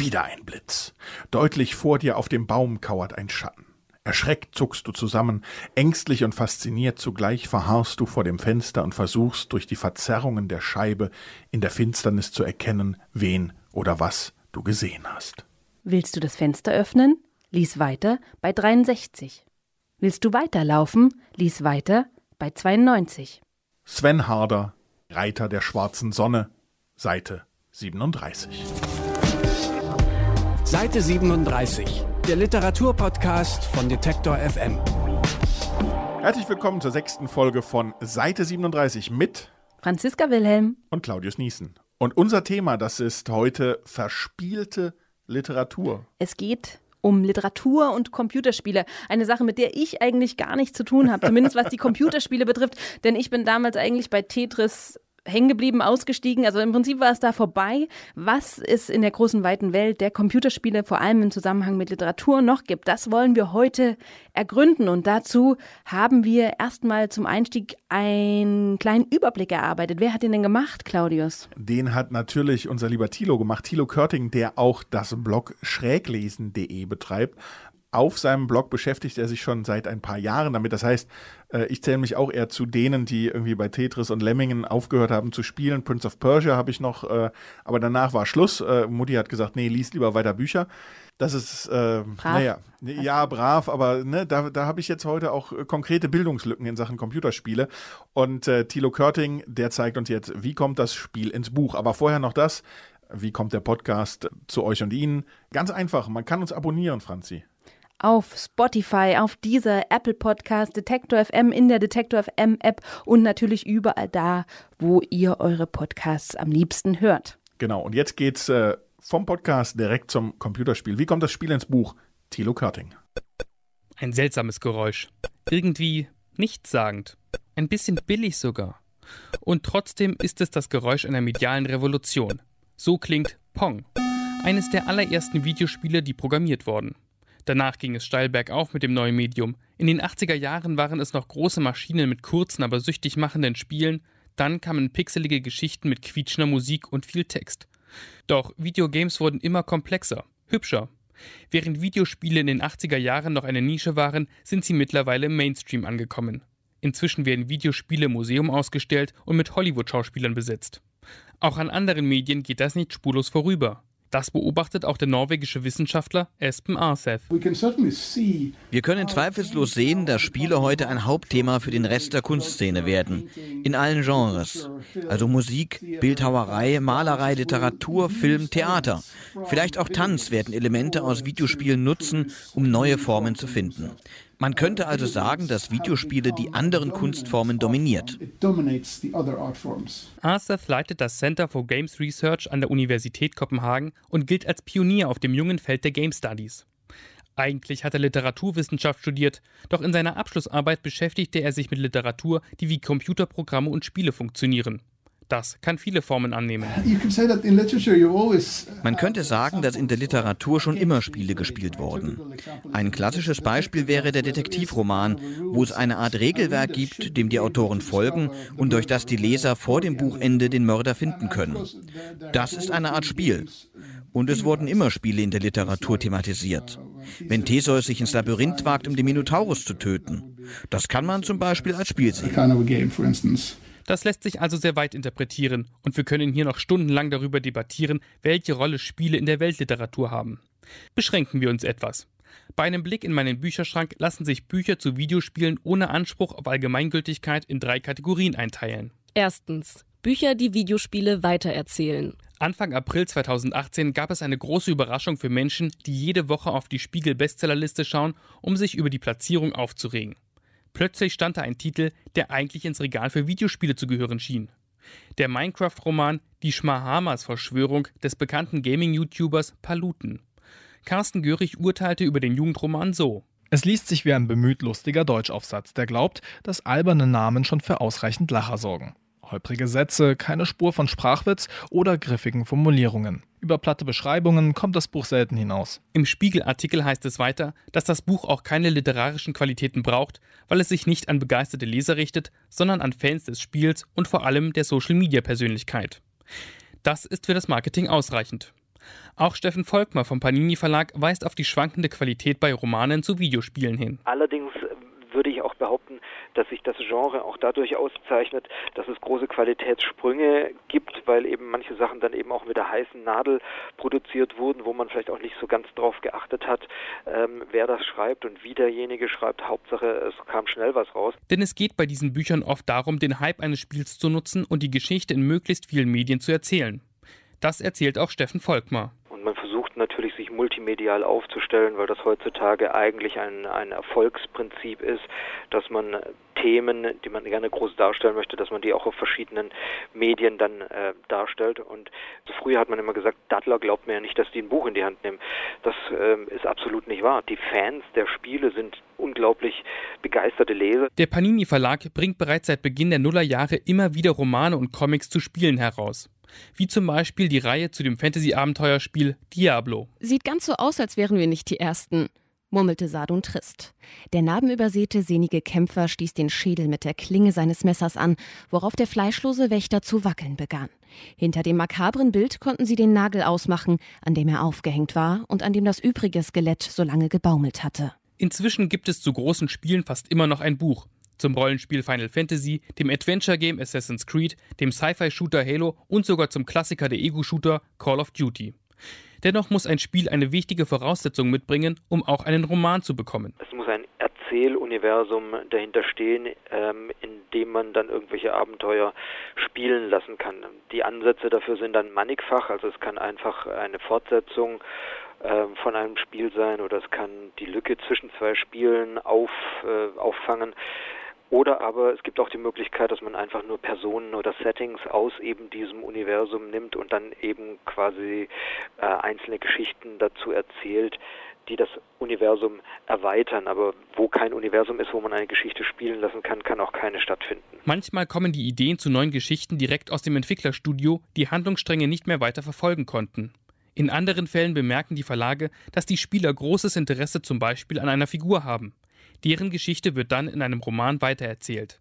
Wieder ein Blitz. Deutlich vor dir auf dem Baum kauert ein Schatten. Erschreckt zuckst du zusammen, ängstlich und fasziniert zugleich verharrst du vor dem Fenster und versuchst durch die Verzerrungen der Scheibe in der Finsternis zu erkennen, wen oder was du gesehen hast. Willst du das Fenster öffnen? Lies weiter bei 63. Willst du weiterlaufen? Lies weiter bei 92. Sven Harder, Reiter der schwarzen Sonne, Seite 37. Seite 37, der Literaturpodcast von Detektor FM. Herzlich willkommen zur sechsten Folge von Seite 37 mit Franziska Wilhelm und Claudius Niesen. Und unser Thema, das ist heute verspielte Literatur. Es geht um Literatur und Computerspiele. Eine Sache, mit der ich eigentlich gar nichts zu tun habe, zumindest was die Computerspiele betrifft. Denn ich bin damals eigentlich bei Tetris hängen geblieben, ausgestiegen. Also im Prinzip war es da vorbei. Was es in der großen, weiten Welt der Computerspiele, vor allem im Zusammenhang mit Literatur, noch gibt, das wollen wir heute ergründen. Und dazu haben wir erstmal zum Einstieg einen kleinen Überblick erarbeitet. Wer hat den denn gemacht, Claudius? Den hat natürlich unser lieber Thilo gemacht. Thilo Körting, der auch das Blog schräglesen.de betreibt auf seinem Blog beschäftigt er sich schon seit ein paar Jahren damit. Das heißt, äh, ich zähle mich auch eher zu denen, die irgendwie bei Tetris und Lemmingen aufgehört haben zu spielen. Prince of Persia habe ich noch, äh, aber danach war Schluss. Äh, Mutti hat gesagt, nee, lies lieber weiter Bücher. Das ist, äh, naja, ja, brav, aber ne, da, da habe ich jetzt heute auch konkrete Bildungslücken in Sachen Computerspiele. Und äh, Thilo Körting, der zeigt uns jetzt, wie kommt das Spiel ins Buch. Aber vorher noch das, wie kommt der Podcast zu euch und Ihnen? Ganz einfach, man kann uns abonnieren, Franzi auf Spotify, auf dieser Apple Podcast, Detektor FM, in der Detektor FM App und natürlich überall da, wo ihr eure Podcasts am liebsten hört. Genau, und jetzt geht's äh, vom Podcast direkt zum Computerspiel. Wie kommt das Spiel ins Buch? Thilo Körting. Ein seltsames Geräusch. Irgendwie nichtssagend. Ein bisschen billig sogar. Und trotzdem ist es das Geräusch einer medialen Revolution. So klingt Pong. Eines der allerersten Videospiele, die programmiert wurden. Danach ging es steil bergauf mit dem neuen Medium. In den 80er Jahren waren es noch große Maschinen mit kurzen, aber süchtig machenden Spielen. Dann kamen pixelige Geschichten mit quietschender Musik und viel Text. Doch Videogames wurden immer komplexer, hübscher. Während Videospiele in den 80er Jahren noch eine Nische waren, sind sie mittlerweile im Mainstream angekommen. Inzwischen werden Videospiele im Museum ausgestellt und mit Hollywood-Schauspielern besetzt. Auch an anderen Medien geht das nicht spurlos vorüber. Das beobachtet auch der norwegische Wissenschaftler Espen Arthef. Wir können zweifellos sehen, dass Spiele heute ein Hauptthema für den Rest der Kunstszene werden. In allen Genres. Also Musik, Bildhauerei, Malerei, Literatur, Film, Theater. Vielleicht auch Tanz werden Elemente aus Videospielen nutzen, um neue Formen zu finden. Man könnte also sagen, dass Videospiele die anderen Kunstformen dominiert. Arthur leitet das Center for Games Research an der Universität Kopenhagen und gilt als Pionier auf dem jungen Feld der Game Studies. Eigentlich hat er Literaturwissenschaft studiert, doch in seiner Abschlussarbeit beschäftigte er sich mit Literatur, die wie Computerprogramme und Spiele funktionieren. Das kann viele Formen annehmen. Man könnte sagen, dass in der Literatur schon immer Spiele gespielt wurden. Ein klassisches Beispiel wäre der Detektivroman, wo es eine Art Regelwerk gibt, dem die Autoren folgen und durch das die Leser vor dem Buchende den Mörder finden können. Das ist eine Art Spiel. Und es wurden immer Spiele in der Literatur thematisiert. Wenn Theseus sich ins Labyrinth wagt, um den Minotaurus zu töten. Das kann man zum Beispiel als Spiel sehen. Das lässt sich also sehr weit interpretieren und wir können hier noch stundenlang darüber debattieren, welche Rolle Spiele in der Weltliteratur haben. Beschränken wir uns etwas. Bei einem Blick in meinen Bücherschrank lassen sich Bücher zu Videospielen ohne Anspruch auf Allgemeingültigkeit in drei Kategorien einteilen. Erstens. Bücher, die Videospiele weitererzählen. Anfang April 2018 gab es eine große Überraschung für Menschen, die jede Woche auf die Spiegel-Bestsellerliste schauen, um sich über die Platzierung aufzuregen. Plötzlich stand da ein Titel, der eigentlich ins Regal für Videospiele zu gehören schien. Der Minecraft-Roman Die Schmahamas-Verschwörung des bekannten Gaming-YouTubers Paluten. Carsten Görig urteilte über den Jugendroman so. Es liest sich wie ein bemüht lustiger Deutschaufsatz, der glaubt, dass alberne Namen schon für ausreichend Lacher sorgen. Holprige Sätze, keine Spur von Sprachwitz oder griffigen Formulierungen. Über platte Beschreibungen kommt das Buch selten hinaus. Im Spiegelartikel heißt es weiter, dass das Buch auch keine literarischen Qualitäten braucht, weil es sich nicht an begeisterte Leser richtet, sondern an Fans des Spiels und vor allem der Social-Media-Persönlichkeit. Das ist für das Marketing ausreichend. Auch Steffen Volkmar vom Panini Verlag weist auf die schwankende Qualität bei Romanen zu Videospielen hin. Allerdings würde ich auch behaupten, dass sich das Genre auch dadurch auszeichnet, dass es große Qualitätssprünge gibt, weil eben manche Sachen dann eben auch mit der heißen Nadel produziert wurden, wo man vielleicht auch nicht so ganz drauf geachtet hat, ähm, wer das schreibt und wie derjenige schreibt. Hauptsache, es kam schnell was raus. Denn es geht bei diesen Büchern oft darum, den Hype eines Spiels zu nutzen und die Geschichte in möglichst vielen Medien zu erzählen. Das erzählt auch Steffen Volkmar natürlich sich multimedial aufzustellen, weil das heutzutage eigentlich ein, ein Erfolgsprinzip ist, dass man Themen, die man gerne groß darstellen möchte, dass man die auch auf verschiedenen Medien dann äh, darstellt. Und früher hat man immer gesagt, Dattler glaubt mir ja nicht, dass die ein Buch in die Hand nehmen. Das äh, ist absolut nicht wahr. Die Fans der Spiele sind unglaublich begeisterte Leser. Der Panini Verlag bringt bereits seit Beginn der Nullerjahre immer wieder Romane und Comics zu Spielen heraus wie zum Beispiel die Reihe zu dem Fantasy-Abenteuerspiel Diablo. Sieht ganz so aus, als wären wir nicht die Ersten, murmelte Sadun trist. Der narbenübersäte, sehnige Kämpfer stieß den Schädel mit der Klinge seines Messers an, worauf der fleischlose Wächter zu wackeln begann. Hinter dem makabren Bild konnten sie den Nagel ausmachen, an dem er aufgehängt war und an dem das übrige Skelett so lange gebaumelt hatte. Inzwischen gibt es zu großen Spielen fast immer noch ein Buch, zum Rollenspiel Final Fantasy, dem Adventure-Game Assassin's Creed, dem Sci-Fi-Shooter Halo und sogar zum Klassiker der Ego-Shooter Call of Duty. Dennoch muss ein Spiel eine wichtige Voraussetzung mitbringen, um auch einen Roman zu bekommen. Es muss ein Erzähluniversum dahinter stehen, ähm, in dem man dann irgendwelche Abenteuer spielen lassen kann. Die Ansätze dafür sind dann mannigfach, also es kann einfach eine Fortsetzung äh, von einem Spiel sein oder es kann die Lücke zwischen zwei Spielen auf, äh, auffangen. Oder aber es gibt auch die Möglichkeit, dass man einfach nur Personen oder Settings aus eben diesem Universum nimmt und dann eben quasi äh, einzelne Geschichten dazu erzählt, die das Universum erweitern. Aber wo kein Universum ist, wo man eine Geschichte spielen lassen kann, kann auch keine stattfinden. Manchmal kommen die Ideen zu neuen Geschichten direkt aus dem Entwicklerstudio, die Handlungsstränge nicht mehr weiter verfolgen konnten. In anderen Fällen bemerken die Verlage, dass die Spieler großes Interesse zum Beispiel an einer Figur haben. Deren Geschichte wird dann in einem Roman weitererzählt.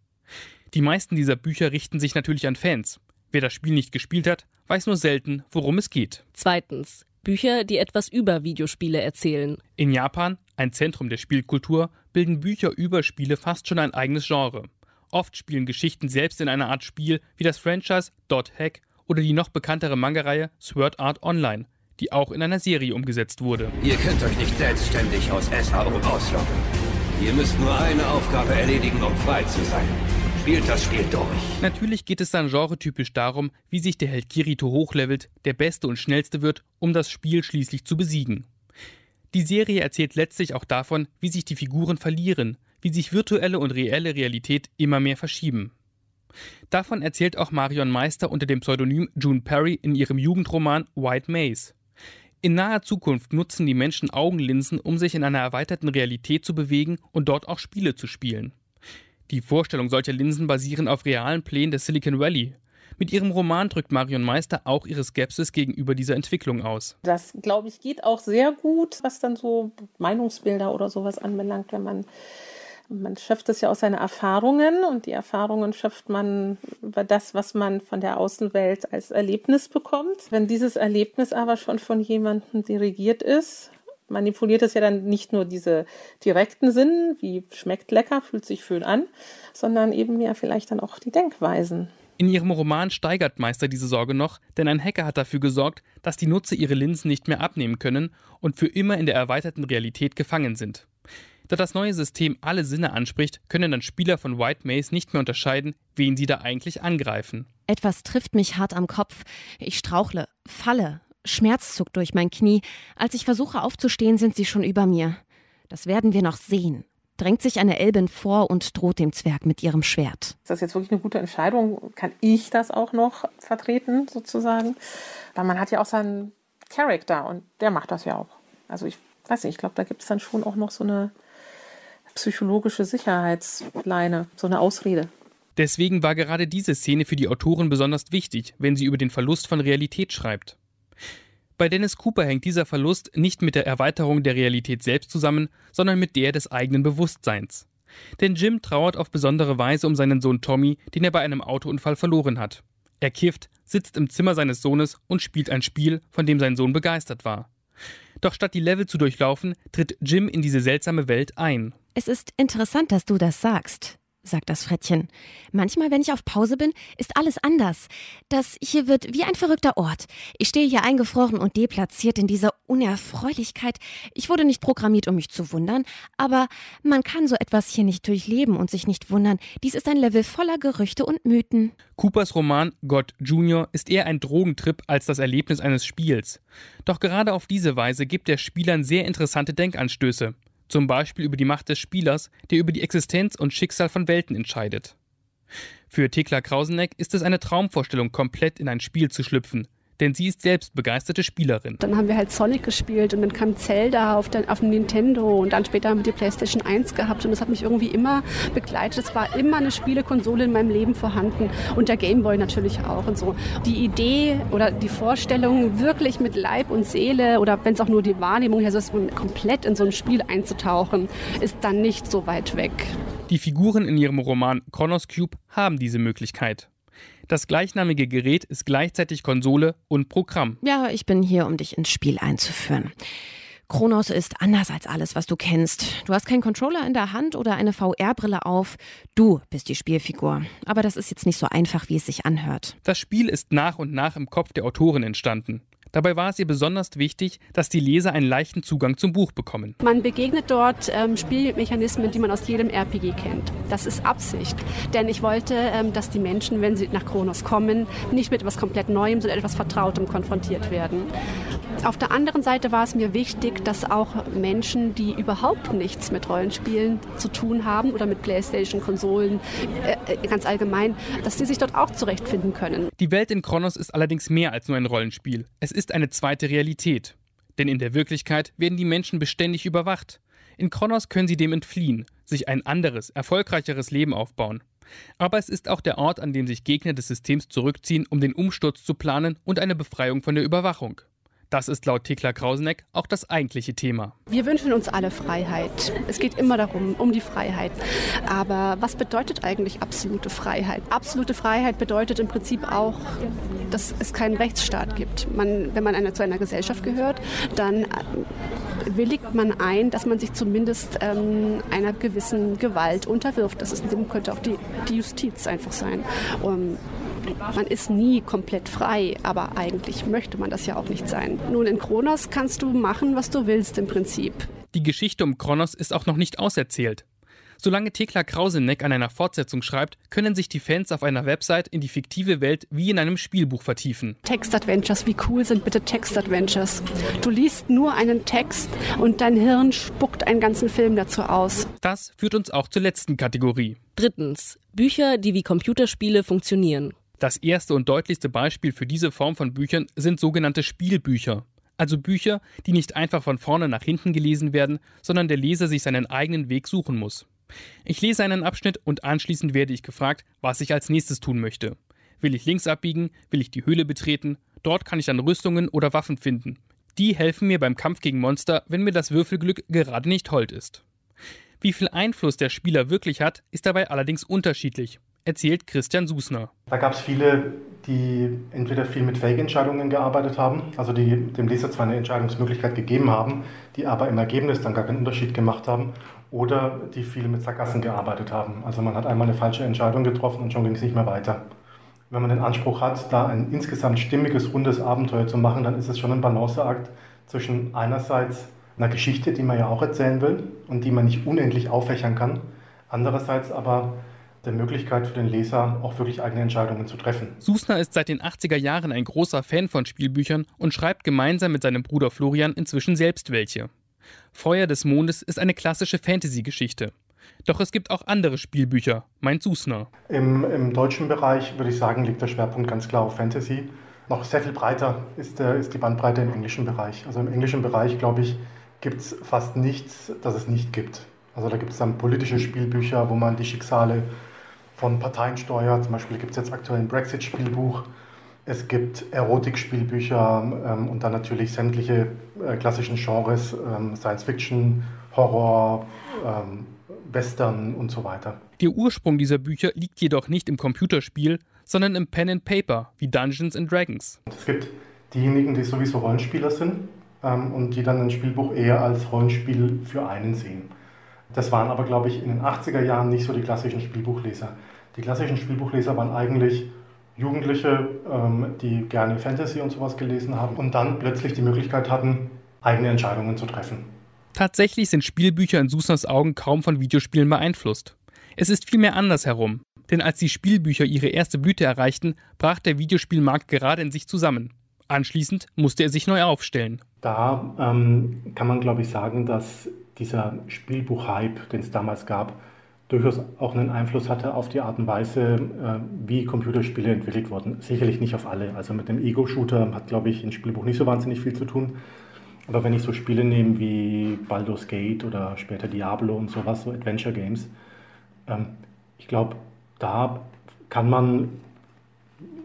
Die meisten dieser Bücher richten sich natürlich an Fans. Wer das Spiel nicht gespielt hat, weiß nur selten, worum es geht. Zweitens. Bücher, die etwas über Videospiele erzählen. In Japan, ein Zentrum der Spielkultur, bilden Bücher über Spiele fast schon ein eigenes Genre. Oft spielen Geschichten selbst in einer Art Spiel wie das Franchise Dot Hack oder die noch bekanntere Manga-Reihe Sword Art Online, die auch in einer Serie umgesetzt wurde. Ihr könnt euch nicht selbstständig aus SAO ausloggen. Ihr müsst nur eine Aufgabe erledigen, um frei zu sein. Spielt das Spiel durch. Natürlich geht es dann genretypisch darum, wie sich der Held Kirito hochlevelt, der Beste und Schnellste wird, um das Spiel schließlich zu besiegen. Die Serie erzählt letztlich auch davon, wie sich die Figuren verlieren, wie sich virtuelle und reelle Realität immer mehr verschieben. Davon erzählt auch Marion Meister unter dem Pseudonym June Perry in ihrem Jugendroman White Maze. In naher Zukunft nutzen die Menschen Augenlinsen, um sich in einer erweiterten Realität zu bewegen und dort auch Spiele zu spielen. Die Vorstellung solcher Linsen basieren auf realen Plänen des Silicon Valley. Mit ihrem Roman drückt Marion Meister auch ihre Skepsis gegenüber dieser Entwicklung aus. Das, glaube ich, geht auch sehr gut, was dann so Meinungsbilder oder sowas anbelangt, wenn man man schöpft es ja aus seinen Erfahrungen und die Erfahrungen schöpft man über das, was man von der Außenwelt als Erlebnis bekommt. Wenn dieses Erlebnis aber schon von jemandem dirigiert ist, manipuliert es ja dann nicht nur diese direkten Sinnen, wie schmeckt lecker, fühlt sich schön an, sondern eben ja vielleicht dann auch die Denkweisen. In ihrem Roman steigert Meister diese Sorge noch, denn ein Hacker hat dafür gesorgt, dass die Nutzer ihre Linsen nicht mehr abnehmen können und für immer in der erweiterten Realität gefangen sind. Da das neue System alle Sinne anspricht, können dann Spieler von White Maze nicht mehr unterscheiden, wen sie da eigentlich angreifen. Etwas trifft mich hart am Kopf. Ich strauchle, falle. Schmerz zuckt durch mein Knie. Als ich versuche aufzustehen, sind sie schon über mir. Das werden wir noch sehen. Drängt sich eine Elbin vor und droht dem Zwerg mit ihrem Schwert. Ist das jetzt wirklich eine gute Entscheidung? Kann ich das auch noch vertreten, sozusagen? Weil man hat ja auch seinen Charakter und der macht das ja auch. Also ich weiß nicht, ich glaube, da gibt es dann schon auch noch so eine psychologische Sicherheitsleine, so eine Ausrede. Deswegen war gerade diese Szene für die Autorin besonders wichtig, wenn sie über den Verlust von Realität schreibt. Bei Dennis Cooper hängt dieser Verlust nicht mit der Erweiterung der Realität selbst zusammen, sondern mit der des eigenen Bewusstseins. Denn Jim trauert auf besondere Weise um seinen Sohn Tommy, den er bei einem Autounfall verloren hat. Er kifft, sitzt im Zimmer seines Sohnes und spielt ein Spiel, von dem sein Sohn begeistert war. Doch statt die Level zu durchlaufen, tritt Jim in diese seltsame Welt ein. Es ist interessant, dass du das sagst sagt das Frettchen. Manchmal, wenn ich auf Pause bin, ist alles anders. Das hier wird wie ein verrückter Ort. Ich stehe hier eingefroren und deplatziert in dieser Unerfreulichkeit. Ich wurde nicht programmiert, um mich zu wundern, aber man kann so etwas hier nicht durchleben und sich nicht wundern. Dies ist ein Level voller Gerüchte und Mythen. Coopers Roman God Junior ist eher ein Drogentrip als das Erlebnis eines Spiels. Doch gerade auf diese Weise gibt der Spielern sehr interessante Denkanstöße zum Beispiel über die Macht des Spielers, der über die Existenz und Schicksal von Welten entscheidet. Für Thekla Krauseneck ist es eine Traumvorstellung, komplett in ein Spiel zu schlüpfen, denn sie ist selbst begeisterte Spielerin. Dann haben wir halt Sonic gespielt und dann kam Zelda auf, den, auf dem Nintendo und dann später haben wir die PlayStation 1 gehabt und das hat mich irgendwie immer begleitet. Es war immer eine Spielekonsole in meinem Leben vorhanden und der Gameboy natürlich auch und so. Die Idee oder die Vorstellung, wirklich mit Leib und Seele oder wenn es auch nur die Wahrnehmung ist, also komplett in so ein Spiel einzutauchen, ist dann nicht so weit weg. Die Figuren in ihrem Roman Chronos Cube haben diese Möglichkeit. Das gleichnamige Gerät ist gleichzeitig Konsole und Programm. Ja, ich bin hier, um dich ins Spiel einzuführen. Kronos ist anders als alles, was du kennst. Du hast keinen Controller in der Hand oder eine VR-Brille auf. Du bist die Spielfigur. Aber das ist jetzt nicht so einfach, wie es sich anhört. Das Spiel ist nach und nach im Kopf der Autorin entstanden. Dabei war es ihr besonders wichtig, dass die Leser einen leichten Zugang zum Buch bekommen. Man begegnet dort ähm, Spielmechanismen, die man aus jedem RPG kennt. Das ist Absicht. Denn ich wollte, ähm, dass die Menschen, wenn sie nach Kronos kommen, nicht mit etwas komplett Neuem, sondern etwas Vertrautem konfrontiert werden. Auf der anderen Seite war es mir wichtig, dass auch Menschen, die überhaupt nichts mit Rollenspielen zu tun haben oder mit Playstation-Konsolen äh, äh ganz allgemein, dass sie sich dort auch zurechtfinden können. Die Welt in Kronos ist allerdings mehr als nur ein Rollenspiel. Es ist eine zweite Realität. Denn in der Wirklichkeit werden die Menschen beständig überwacht. In Kronos können sie dem entfliehen, sich ein anderes, erfolgreicheres Leben aufbauen. Aber es ist auch der Ort, an dem sich Gegner des Systems zurückziehen, um den Umsturz zu planen und eine Befreiung von der Überwachung. Das ist laut Thekla Krauseneck auch das eigentliche Thema. Wir wünschen uns alle Freiheit. Es geht immer darum, um die Freiheit. Aber was bedeutet eigentlich absolute Freiheit? Absolute Freiheit bedeutet im Prinzip auch, dass es keinen Rechtsstaat gibt. Man, wenn man eine, zu einer Gesellschaft gehört, dann äh, willigt man ein, dass man sich zumindest ähm, einer gewissen Gewalt unterwirft. Das ist, könnte auch die, die Justiz einfach sein. Um, man ist nie komplett frei, aber eigentlich möchte man das ja auch nicht sein. Nun, in Kronos kannst du machen, was du willst im Prinzip. Die Geschichte um Kronos ist auch noch nicht auserzählt. Solange Thekla Krauseneck an einer Fortsetzung schreibt, können sich die Fans auf einer Website in die fiktive Welt wie in einem Spielbuch vertiefen. Textadventures, wie cool sind bitte Textadventures? Du liest nur einen Text und dein Hirn spuckt einen ganzen Film dazu aus. Das führt uns auch zur letzten Kategorie. Drittens. Bücher, die wie Computerspiele funktionieren. Das erste und deutlichste Beispiel für diese Form von Büchern sind sogenannte Spielbücher. Also Bücher, die nicht einfach von vorne nach hinten gelesen werden, sondern der Leser sich seinen eigenen Weg suchen muss. Ich lese einen Abschnitt und anschließend werde ich gefragt, was ich als nächstes tun möchte. Will ich links abbiegen? Will ich die Höhle betreten? Dort kann ich dann Rüstungen oder Waffen finden. Die helfen mir beim Kampf gegen Monster, wenn mir das Würfelglück gerade nicht hold ist. Wie viel Einfluss der Spieler wirklich hat, ist dabei allerdings unterschiedlich erzählt Christian Susner. Da gab es viele, die entweder viel mit Fake-Entscheidungen gearbeitet haben, also die dem Leser zwar eine Entscheidungsmöglichkeit gegeben haben, die aber im Ergebnis dann gar keinen Unterschied gemacht haben, oder die viel mit Sackgassen gearbeitet haben. Also man hat einmal eine falsche Entscheidung getroffen und schon ging es nicht mehr weiter. Wenn man den Anspruch hat, da ein insgesamt stimmiges, rundes Abenteuer zu machen, dann ist es schon ein Balanceakt zwischen einerseits einer Geschichte, die man ja auch erzählen will und die man nicht unendlich auffächern kann, andererseits aber der Möglichkeit für den Leser, auch wirklich eigene Entscheidungen zu treffen. Susner ist seit den 80er Jahren ein großer Fan von Spielbüchern und schreibt gemeinsam mit seinem Bruder Florian inzwischen selbst welche. Feuer des Mondes ist eine klassische Fantasy-Geschichte. Doch es gibt auch andere Spielbücher, meint Susner. Im, Im, deutschen Bereich würde ich sagen, liegt der Schwerpunkt ganz klar auf Fantasy. Noch sehr viel breiter ist, der, ist die Bandbreite im englischen Bereich. Also im englischen Bereich, glaube ich, gibt es fast nichts, das es nicht gibt. Also da gibt es dann politische Spielbücher, wo man die Schicksale von Parteien steuert. Zum Beispiel gibt es jetzt aktuell ein Brexit-Spielbuch. Es gibt Erotik-Spielbücher ähm, und dann natürlich sämtliche äh, klassischen Genres, ähm, Science-Fiction, Horror, ähm, Western und so weiter. Der Ursprung dieser Bücher liegt jedoch nicht im Computerspiel, sondern im Pen and Paper wie Dungeons and Dragons. Es gibt diejenigen, die sowieso Rollenspieler sind ähm, und die dann ein Spielbuch eher als Rollenspiel für einen sehen. Das waren aber, glaube ich, in den 80er Jahren nicht so die klassischen Spielbuchleser. Die klassischen Spielbuchleser waren eigentlich Jugendliche, ähm, die gerne Fantasy und sowas gelesen haben und dann plötzlich die Möglichkeit hatten, eigene Entscheidungen zu treffen. Tatsächlich sind Spielbücher in Susans Augen kaum von Videospielen beeinflusst. Es ist vielmehr andersherum. Denn als die Spielbücher ihre erste Blüte erreichten, brach der Videospielmarkt gerade in sich zusammen. Anschließend musste er sich neu aufstellen. Da ähm, kann man, glaube ich, sagen, dass dieser Spielbuch-Hype, den es damals gab, durchaus auch einen Einfluss hatte auf die Art und Weise, äh, wie Computerspiele entwickelt wurden. Sicherlich nicht auf alle. Also mit dem Ego-Shooter hat, glaube ich, ein Spielbuch nicht so wahnsinnig viel zu tun. Aber wenn ich so Spiele nehme wie Baldur's Gate oder später Diablo und sowas, so Adventure Games, ähm, ich glaube, da kann man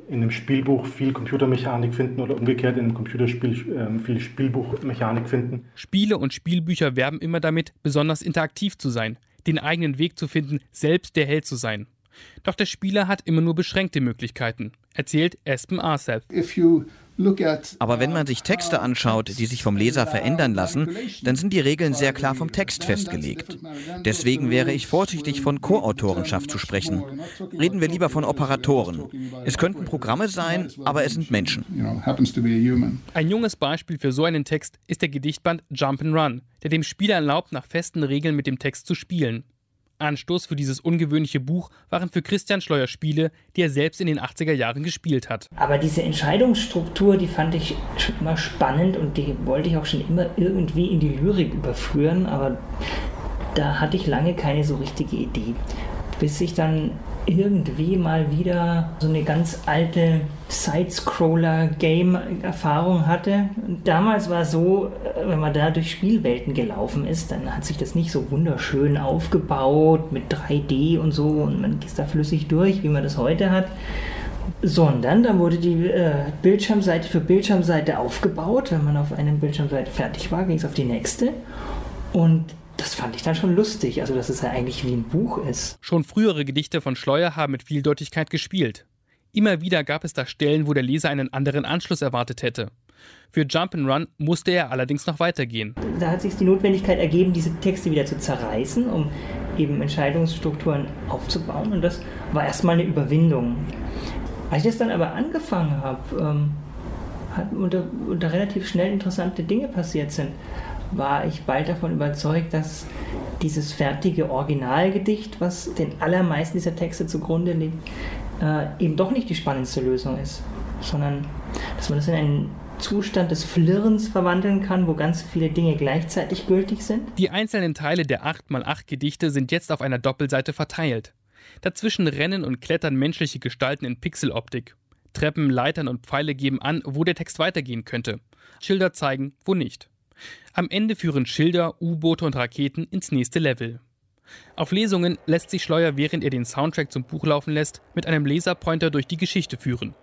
in einem Spielbuch viel Computermechanik finden oder umgekehrt in einem Computerspiel äh, viel Spielbuchmechanik finden. Spiele und Spielbücher werben immer damit, besonders interaktiv zu sein, den eigenen Weg zu finden, selbst der Held zu sein. Doch der Spieler hat immer nur beschränkte Möglichkeiten, erzählt Aspen Arceth. Aber wenn man sich Texte anschaut, die sich vom Leser verändern lassen, dann sind die Regeln sehr klar vom Text festgelegt. Deswegen wäre ich vorsichtig von Co-Autorenschaft zu sprechen. Reden wir lieber von Operatoren. Es könnten Programme sein, aber es sind Menschen. Ein junges Beispiel für so einen Text ist der Gedichtband Jump and Run, der dem Spieler erlaubt, nach festen Regeln mit dem Text zu spielen. Anstoß für dieses ungewöhnliche Buch waren für Christian Schleuer Spiele, die er selbst in den 80er Jahren gespielt hat. Aber diese Entscheidungsstruktur, die fand ich immer spannend und die wollte ich auch schon immer irgendwie in die Lyrik überführen, aber da hatte ich lange keine so richtige Idee. Bis ich dann irgendwie mal wieder so eine ganz alte Side-Scroller-Game-Erfahrung hatte. damals war es so, äh, wenn man da durch Spielwelten gelaufen ist, dann hat sich das nicht so wunderschön aufgebaut mit 3D und so und man geht da flüssig durch, wie man das heute hat. Sondern dann wurde die äh, Bildschirmseite für Bildschirmseite aufgebaut. Wenn man auf einer Bildschirmseite fertig war, ging es auf die nächste. Und das fand ich dann schon lustig, also dass es ja eigentlich wie ein Buch ist. Schon frühere Gedichte von Schleuer haben mit Vieldeutigkeit gespielt. Immer wieder gab es da Stellen, wo der Leser einen anderen Anschluss erwartet hätte. Für Jump'n'Run musste er allerdings noch weitergehen. Da hat sich die Notwendigkeit ergeben, diese Texte wieder zu zerreißen, um eben Entscheidungsstrukturen aufzubauen. Und das war erstmal eine Überwindung. Als ich das dann aber angefangen habe, ähm, hat unter, unter relativ schnell interessante Dinge passiert sind war ich bald davon überzeugt, dass dieses fertige Originalgedicht, was den allermeisten dieser Texte zugrunde liegt, äh, eben doch nicht die spannendste Lösung ist, sondern dass man das in einen Zustand des Flirrens verwandeln kann, wo ganz viele Dinge gleichzeitig gültig sind. Die einzelnen Teile der 8x8 Gedichte sind jetzt auf einer Doppelseite verteilt. Dazwischen rennen und klettern menschliche Gestalten in Pixeloptik. Treppen, Leitern und Pfeile geben an, wo der Text weitergehen könnte. Schilder zeigen, wo nicht. Am Ende führen Schilder, U-Boote und Raketen ins nächste Level. Auf Lesungen lässt sich Schleuer, während er den Soundtrack zum Buch laufen lässt, mit einem Laserpointer durch die Geschichte führen.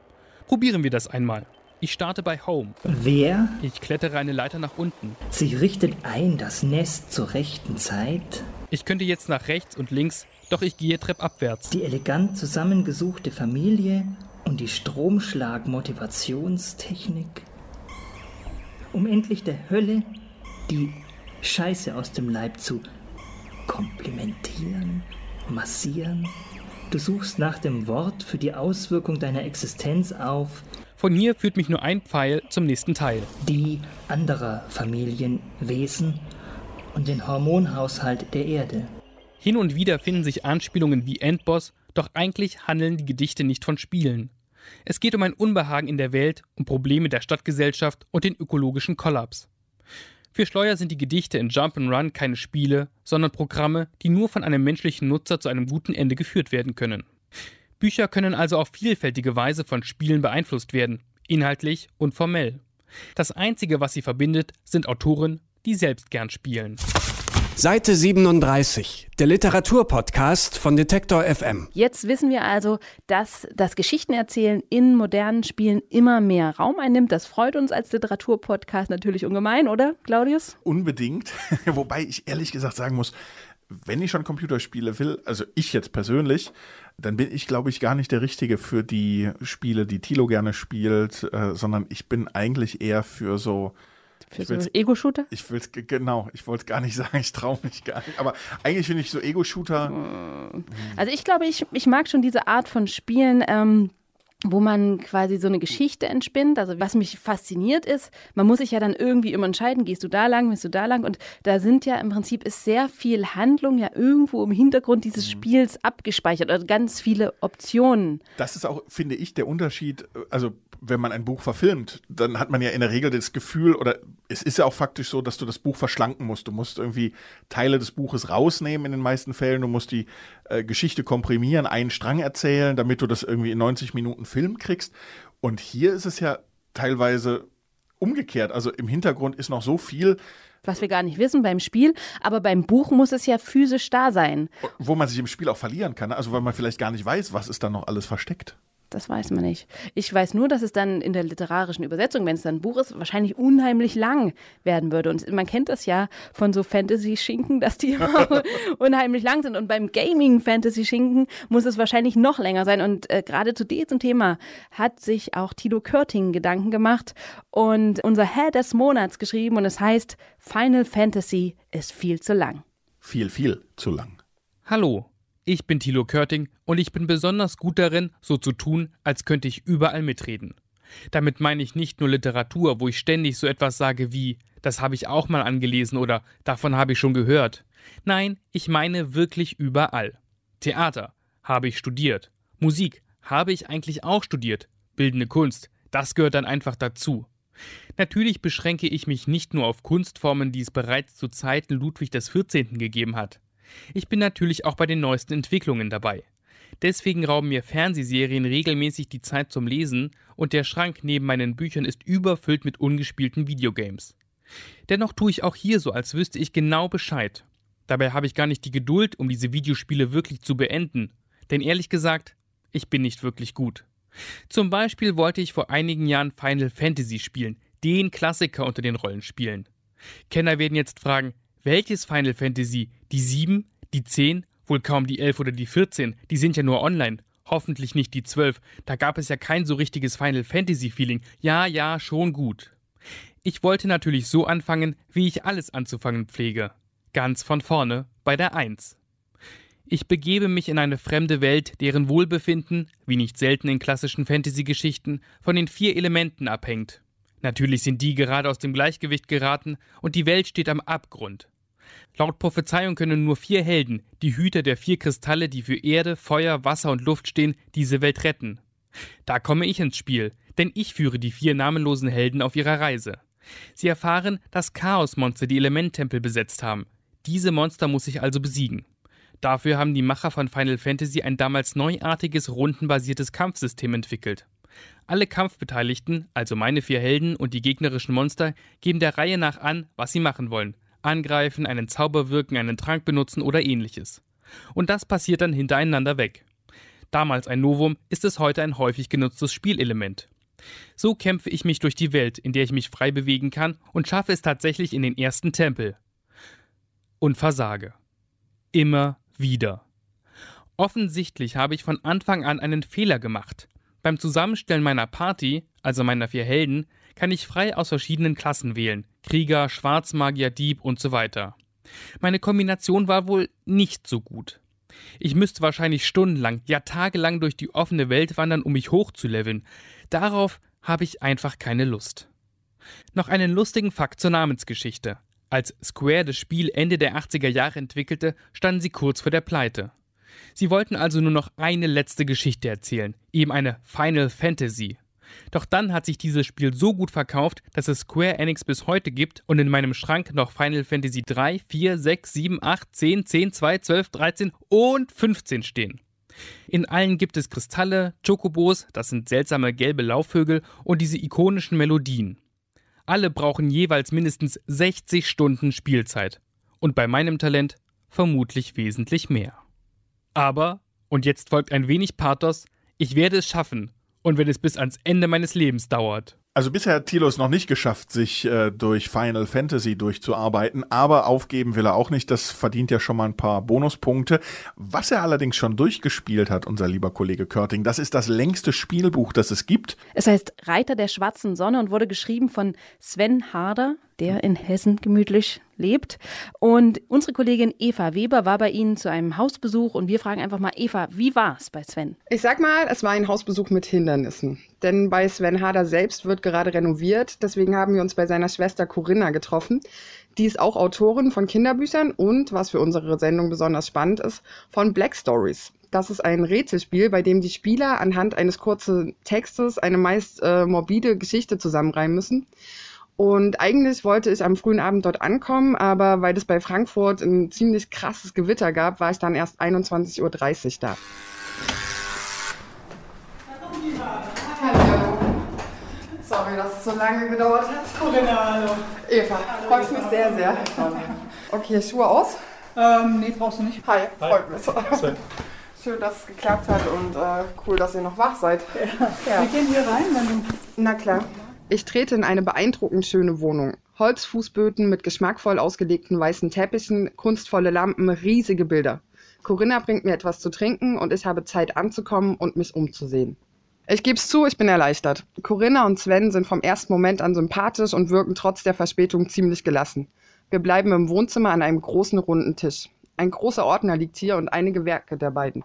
Probieren wir das einmal. Ich starte bei Home. Wer? Ich klettere eine Leiter nach unten. Sie richtet ein das Nest zur rechten Zeit. Ich könnte jetzt nach rechts und links, doch ich gehe treppabwärts. Die elegant zusammengesuchte Familie und die Stromschlag-Motivationstechnik um endlich der Hölle die Scheiße aus dem Leib zu komplimentieren, massieren. Du suchst nach dem Wort für die Auswirkung deiner Existenz auf. Von hier führt mich nur ein Pfeil zum nächsten Teil. Die anderer Familienwesen und den Hormonhaushalt der Erde. Hin und wieder finden sich Anspielungen wie Endboss, doch eigentlich handeln die Gedichte nicht von Spielen. Es geht um ein Unbehagen in der Welt, um Probleme der Stadtgesellschaft und den ökologischen Kollaps. Für Schleuer sind die Gedichte in Jump'n'Run keine Spiele, sondern Programme, die nur von einem menschlichen Nutzer zu einem guten Ende geführt werden können. Bücher können also auf vielfältige Weise von Spielen beeinflusst werden, inhaltlich und formell. Das Einzige, was sie verbindet, sind Autoren, die selbst gern spielen. Seite 37, der Literaturpodcast von Detektor FM. Jetzt wissen wir also, dass das Geschichtenerzählen in modernen Spielen immer mehr Raum einnimmt. Das freut uns als Literaturpodcast natürlich ungemein, oder, Claudius? Unbedingt. Wobei ich ehrlich gesagt sagen muss, wenn ich schon Computerspiele will, also ich jetzt persönlich, dann bin ich, glaube ich, gar nicht der Richtige für die Spiele, die Tilo gerne spielt, äh, sondern ich bin eigentlich eher für so für so Ego-Shooter? Ich will es genau, ich wollte es gar nicht sagen, ich traue mich gar nicht. Aber eigentlich finde ich so Ego-Shooter. Also ich glaube, ich, ich mag schon diese Art von Spielen. Ähm, wo man quasi so eine Geschichte entspinnt. Also was mich fasziniert ist, man muss sich ja dann irgendwie immer entscheiden, gehst du da lang, bist du da lang und da sind ja im Prinzip ist sehr viel Handlung ja irgendwo im Hintergrund dieses mhm. Spiels abgespeichert oder ganz viele Optionen. Das ist auch, finde ich, der Unterschied, also wenn man ein Buch verfilmt, dann hat man ja in der Regel das Gefühl, oder es ist ja auch faktisch so, dass du das Buch verschlanken musst. Du musst irgendwie Teile des Buches rausnehmen in den meisten Fällen. Du musst die äh, Geschichte komprimieren, einen Strang erzählen, damit du das irgendwie in 90 Minuten Film kriegst. Und hier ist es ja teilweise umgekehrt. Also im Hintergrund ist noch so viel, was wir gar nicht wissen beim Spiel, aber beim Buch muss es ja physisch da sein. Wo man sich im Spiel auch verlieren kann, ne? also weil man vielleicht gar nicht weiß, was ist da noch alles versteckt. Das weiß man nicht. Ich weiß nur, dass es dann in der literarischen Übersetzung, wenn es dann ein Buch ist, wahrscheinlich unheimlich lang werden würde. Und man kennt das ja von so Fantasy-Schinken, dass die unheimlich lang sind. Und beim Gaming-Fantasy-Schinken muss es wahrscheinlich noch länger sein. Und äh, gerade zu diesem Thema hat sich auch Tilo Körting Gedanken gemacht und unser Herr des Monats geschrieben. Und es heißt, Final Fantasy ist viel zu lang. Viel, viel zu lang. Hallo, ich bin Thilo Körting und ich bin besonders gut darin, so zu tun, als könnte ich überall mitreden. Damit meine ich nicht nur Literatur, wo ich ständig so etwas sage wie das habe ich auch mal angelesen oder davon habe ich schon gehört. Nein, ich meine wirklich überall. Theater habe ich studiert. Musik habe ich eigentlich auch studiert. Bildende Kunst, das gehört dann einfach dazu. Natürlich beschränke ich mich nicht nur auf Kunstformen, die es bereits zu Zeiten Ludwig XIV. gegeben hat. Ich bin natürlich auch bei den neuesten Entwicklungen dabei. Deswegen rauben mir Fernsehserien regelmäßig die Zeit zum Lesen und der Schrank neben meinen Büchern ist überfüllt mit ungespielten Videogames. Dennoch tue ich auch hier so, als wüsste ich genau Bescheid. Dabei habe ich gar nicht die Geduld, um diese Videospiele wirklich zu beenden. Denn ehrlich gesagt, ich bin nicht wirklich gut. Zum Beispiel wollte ich vor einigen Jahren Final Fantasy spielen, den Klassiker unter den Rollenspielen. Kenner werden jetzt fragen, welches Final Fantasy? Die 7? Die 10? Wohl kaum die 11 oder die 14. Die sind ja nur online. Hoffentlich nicht die 12. Da gab es ja kein so richtiges Final Fantasy Feeling. Ja, ja, schon gut. Ich wollte natürlich so anfangen, wie ich alles anzufangen pflege. Ganz von vorne, bei der 1. Ich begebe mich in eine fremde Welt, deren Wohlbefinden, wie nicht selten in klassischen Fantasy-Geschichten, von den vier Elementen abhängt. Natürlich sind die gerade aus dem Gleichgewicht geraten und die Welt steht am Abgrund. Laut Prophezeiung können nur vier Helden, die Hüter der vier Kristalle, die für Erde, Feuer, Wasser und Luft stehen, diese Welt retten. Da komme ich ins Spiel, denn ich führe die vier namenlosen Helden auf ihrer Reise. Sie erfahren, dass Chaosmonster die Elementtempel besetzt haben. Diese Monster muss ich also besiegen. Dafür haben die Macher von Final Fantasy ein damals neuartiges rundenbasiertes Kampfsystem entwickelt. Alle Kampfbeteiligten, also meine vier Helden und die gegnerischen Monster, geben der Reihe nach an, was sie machen wollen angreifen, einen Zauber wirken, einen Trank benutzen oder ähnliches. Und das passiert dann hintereinander weg. Damals ein Novum, ist es heute ein häufig genutztes Spielelement. So kämpfe ich mich durch die Welt, in der ich mich frei bewegen kann und schaffe es tatsächlich in den ersten Tempel. Und versage. Immer wieder. Offensichtlich habe ich von Anfang an einen Fehler gemacht. Beim Zusammenstellen meiner Party, also meiner vier Helden, kann ich frei aus verschiedenen Klassen wählen. Krieger, Schwarzmagier, Dieb und so weiter. Meine Kombination war wohl nicht so gut. Ich müsste wahrscheinlich stundenlang, ja tagelang durch die offene Welt wandern, um mich hochzuleveln. Darauf habe ich einfach keine Lust. Noch einen lustigen Fakt zur Namensgeschichte. Als Square das Spiel Ende der 80er Jahre entwickelte, standen sie kurz vor der Pleite. Sie wollten also nur noch eine letzte Geschichte erzählen, eben eine Final Fantasy. Doch dann hat sich dieses Spiel so gut verkauft, dass es Square Enix bis heute gibt und in meinem Schrank noch Final Fantasy 3, 4, 6, 7, 8, 10, 10, 2, 12, 13 und 15 stehen. In allen gibt es Kristalle, Chocobos, das sind seltsame gelbe Laufvögel, und diese ikonischen Melodien. Alle brauchen jeweils mindestens 60 Stunden Spielzeit. Und bei meinem Talent vermutlich wesentlich mehr. Aber, und jetzt folgt ein wenig Pathos, ich werde es schaffen und wenn es bis ans Ende meines Lebens dauert. Also bisher hat Thilo es noch nicht geschafft, sich äh, durch Final Fantasy durchzuarbeiten, aber aufgeben will er auch nicht. Das verdient ja schon mal ein paar Bonuspunkte. Was er allerdings schon durchgespielt hat, unser lieber Kollege Körting, das ist das längste Spielbuch, das es gibt. Es heißt Reiter der schwarzen Sonne und wurde geschrieben von Sven Harder, der in Hessen gemütlich lebt. Und unsere Kollegin Eva Weber war bei Ihnen zu einem Hausbesuch und wir fragen einfach mal, Eva, wie war es bei Sven? Ich sag mal, es war ein Hausbesuch mit Hindernissen. Denn bei Sven Harder selbst wird gerade renoviert. Deswegen haben wir uns bei seiner Schwester Corinna getroffen. Die ist auch Autorin von Kinderbüchern und, was für unsere Sendung besonders spannend ist, von Black Stories. Das ist ein Rätselspiel, bei dem die Spieler anhand eines kurzen Textes eine meist äh, morbide Geschichte zusammenreimen müssen. Und eigentlich wollte ich am frühen Abend dort ankommen, aber weil es bei Frankfurt ein ziemlich krasses Gewitter gab, war ich dann erst 21.30 Uhr da. Hallo. Sorry, dass es so lange gedauert hat. Corinna, hallo. Eva, freut mich sehr, sehr. Okay, Schuhe aus? Ähm, nee, brauchst du nicht. Hi, freut mich. Schön, dass es geklappt hat und äh, cool, dass ihr noch wach seid. Ja. Wir gehen hier rein, wenn du. Na klar. Ich trete in eine beeindruckend schöne Wohnung. Holzfußböden mit geschmackvoll ausgelegten weißen Teppichen, kunstvolle Lampen, riesige Bilder. Corinna bringt mir etwas zu trinken und ich habe Zeit anzukommen und mich umzusehen. Ich gebe es zu, ich bin erleichtert. Corinna und Sven sind vom ersten Moment an sympathisch und wirken trotz der Verspätung ziemlich gelassen. Wir bleiben im Wohnzimmer an einem großen runden Tisch. Ein großer Ordner liegt hier und einige Werke der beiden.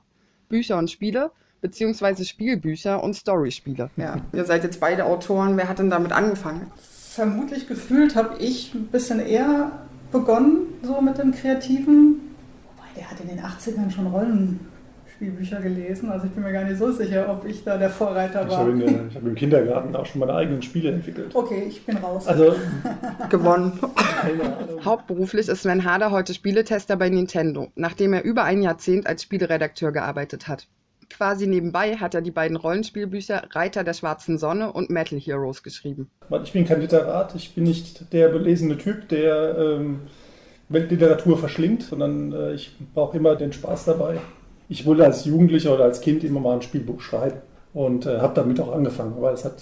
Bücher und Spiele, beziehungsweise Spielbücher und Storyspiele. Ja, ihr seid jetzt beide Autoren. Wer hat denn damit angefangen? Vermutlich gefühlt habe ich ein bisschen eher begonnen, so mit dem Kreativen. Wobei, der hat in den 80ern schon Rollenspielbücher gelesen. Also ich bin mir gar nicht so sicher, ob ich da der Vorreiter Ich war. ich habe im Kindergarten auch schon meine eigenen Spiele entwickelt. Okay, ich bin raus. Also Gewonnen. Hauptberuflich ist Sven Harder heute Spieletester bei Nintendo, nachdem er über ein Jahrzehnt als Spieleredakteur gearbeitet hat. Quasi nebenbei hat er die beiden Rollenspielbücher Reiter der schwarzen Sonne und Metal Heroes geschrieben. ich bin kein Literat, ich bin nicht der belesene Typ, der ähm, Weltliteratur verschlingt, sondern äh, ich brauche immer den Spaß dabei. Ich wollte als Jugendlicher oder als Kind immer mal ein Spielbuch schreiben und äh, habe damit auch angefangen, aber es hat,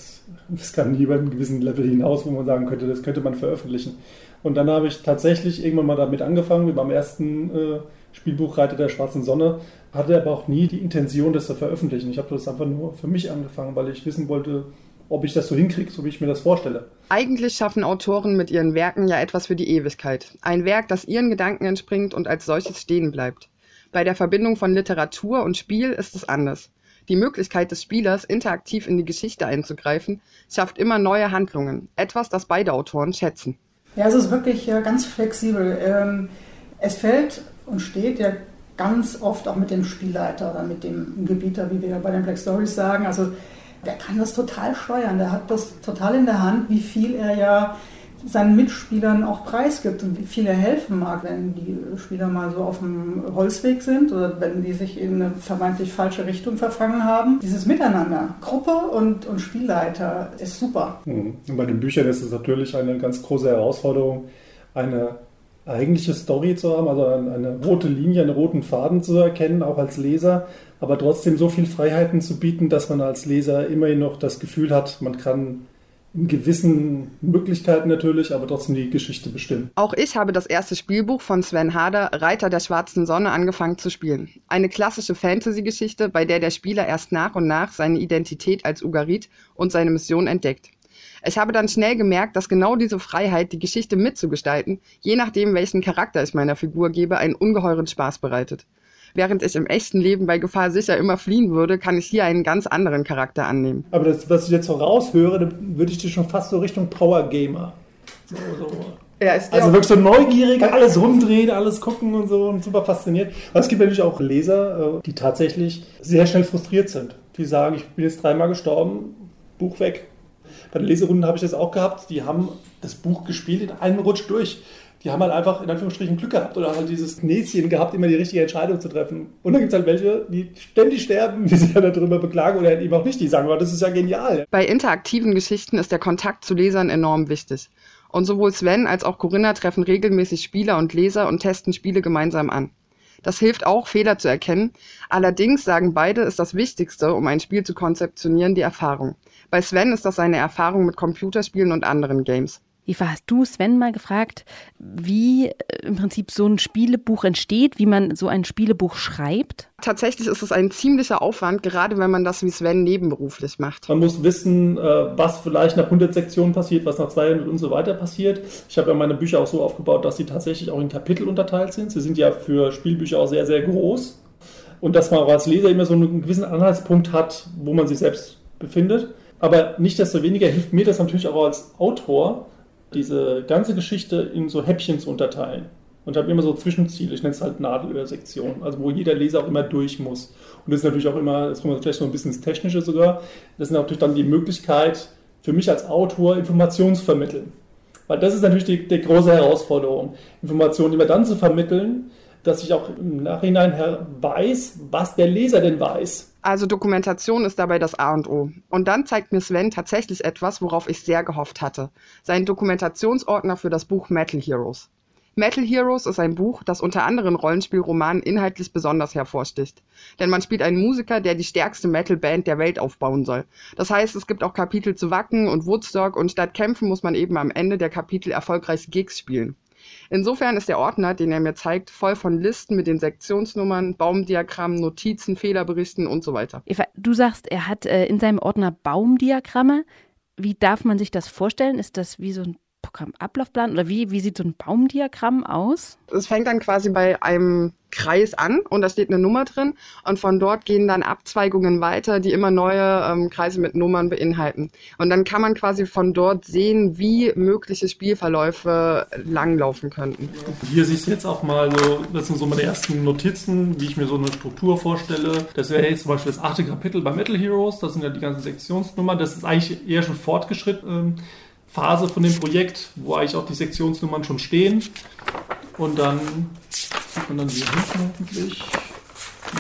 es kam nie über einen gewissen Level hinaus, wo man sagen könnte, das könnte man veröffentlichen. Und dann habe ich tatsächlich irgendwann mal damit angefangen, mit meinem ersten äh, Spielbuch Reiter der schwarzen Sonne, hatte aber auch nie die Intention, das zu veröffentlichen. Ich habe das einfach nur für mich angefangen, weil ich wissen wollte, ob ich das so hinkriege, so wie ich mir das vorstelle. Eigentlich schaffen Autoren mit ihren Werken ja etwas für die Ewigkeit. Ein Werk, das ihren Gedanken entspringt und als solches stehen bleibt. Bei der Verbindung von Literatur und Spiel ist es anders. Die Möglichkeit des Spielers, interaktiv in die Geschichte einzugreifen, schafft immer neue Handlungen. Etwas, das beide Autoren schätzen. Ja, es ist wirklich äh, ganz flexibel. Ähm, es fällt und steht ja ganz oft auch mit dem Spielleiter oder mit dem Gebieter, wie wir bei den Black Stories sagen. Also der kann das total steuern. Der hat das total in der Hand, wie viel er ja seinen Mitspielern auch preisgibt und wie viel er helfen mag, wenn die Spieler mal so auf dem Holzweg sind oder wenn die sich in eine vermeintlich falsche Richtung verfangen haben. Dieses Miteinander, Gruppe und, und Spielleiter, ist super. Mhm. Und bei den Büchern ist es natürlich eine ganz große Herausforderung, eine eigentliche Story zu haben, also eine rote Linie, einen roten Faden zu erkennen, auch als Leser, aber trotzdem so viel Freiheiten zu bieten, dass man als Leser immerhin noch das Gefühl hat, man kann in gewissen Möglichkeiten natürlich, aber trotzdem die Geschichte bestimmen. Auch ich habe das erste Spielbuch von Sven Harder, Reiter der schwarzen Sonne, angefangen zu spielen. Eine klassische Fantasy-Geschichte, bei der der Spieler erst nach und nach seine Identität als Ugarit und seine Mission entdeckt. Ich habe dann schnell gemerkt, dass genau diese Freiheit, die Geschichte mitzugestalten, je nachdem, welchen Charakter ich meiner Figur gebe, einen ungeheuren Spaß bereitet. Während ich im echten Leben bei Gefahr sicher immer fliehen würde, kann ich hier einen ganz anderen Charakter annehmen. Aber das, was ich jetzt so raushöre, dann würde ich dir schon fast so Richtung Power Gamer. So, so. Ja, ist Also wirklich so neugierig, alles rumdrehen, alles gucken und so und super fasziniert. Aber es gibt natürlich auch Leser, äh, die tatsächlich sehr schnell frustriert sind. Die sagen, ich bin jetzt dreimal gestorben, Buch weg. Bei den Leserunden habe ich das auch gehabt. Die haben das Buch gespielt in einem Rutsch durch. Die haben halt einfach in Anführungsstrichen Glück gehabt oder halt dieses Näschen gehabt, immer die richtige Entscheidung zu treffen. Und dann gibt es halt welche, die ständig sterben, die sich ja darüber beklagen oder eben auch nicht. Die sagen, das ist ja genial. Bei interaktiven Geschichten ist der Kontakt zu Lesern enorm wichtig. Und sowohl Sven als auch Corinna treffen regelmäßig Spieler und Leser und testen Spiele gemeinsam an. Das hilft auch, Fehler zu erkennen. Allerdings sagen beide, ist das Wichtigste, um ein Spiel zu konzeptionieren, die Erfahrung. Bei Sven ist das seine Erfahrung mit Computerspielen und anderen Games. Eva, hast du Sven mal gefragt, wie äh, im Prinzip so ein Spielebuch entsteht, wie man so ein Spielebuch schreibt? Tatsächlich ist es ein ziemlicher Aufwand, gerade wenn man das wie Sven nebenberuflich macht. Man muss wissen, äh, was vielleicht nach 100 Sektionen passiert, was nach 200 und so weiter passiert. Ich habe ja meine Bücher auch so aufgebaut, dass sie tatsächlich auch in Kapitel unterteilt sind. Sie sind ja für Spielbücher auch sehr, sehr groß. Und dass man auch als Leser immer so einen gewissen Anhaltspunkt hat, wo man sich selbst befindet. Aber nichtsdestoweniger hilft mir das natürlich auch als Autor, diese ganze Geschichte in so Häppchen zu unterteilen. Und habe immer so Zwischenziele, ich nenne es halt Nadelöhrsektionen, also wo jeder Leser auch immer durch muss. Und das ist natürlich auch immer, das kommt vielleicht noch ein bisschen ins Technische sogar, das ist natürlich dann die Möglichkeit für mich als Autor Informationen zu vermitteln. Weil das ist natürlich die, die große Herausforderung, Informationen immer dann zu vermitteln, dass ich auch im Nachhinein weiß, was der Leser denn weiß. Also Dokumentation ist dabei das A und O. Und dann zeigt mir Sven tatsächlich etwas, worauf ich sehr gehofft hatte. Seinen Dokumentationsordner für das Buch Metal Heroes. Metal Heroes ist ein Buch, das unter anderen Rollenspielromanen inhaltlich besonders hervorsticht. Denn man spielt einen Musiker, der die stärkste Metal-Band der Welt aufbauen soll. Das heißt, es gibt auch Kapitel zu Wacken und Woodstock und statt Kämpfen muss man eben am Ende der Kapitel erfolgreich Gigs spielen. Insofern ist der Ordner, den er mir zeigt, voll von Listen mit den Sektionsnummern, Baumdiagrammen, Notizen, Fehlerberichten und so weiter. Eva, du sagst, er hat äh, in seinem Ordner Baumdiagramme. Wie darf man sich das vorstellen? Ist das wie so ein Programmablaufplan oder wie, wie sieht so ein Baumdiagramm aus? Es fängt dann quasi bei einem Kreis an und da steht eine Nummer drin und von dort gehen dann Abzweigungen weiter, die immer neue ähm, Kreise mit Nummern beinhalten. Und dann kann man quasi von dort sehen, wie mögliche Spielverläufe langlaufen könnten. Hier siehst du jetzt auch mal so, das sind so meine ersten Notizen, wie ich mir so eine Struktur vorstelle. Das wäre jetzt zum Beispiel das achte Kapitel bei Metal Heroes, das sind ja die ganzen Sektionsnummern, das ist eigentlich eher schon fortgeschritten. Ähm, Phase von dem Projekt, wo eigentlich auch die Sektionsnummern schon stehen. Und dann sieht man dann hier hinten hoffentlich.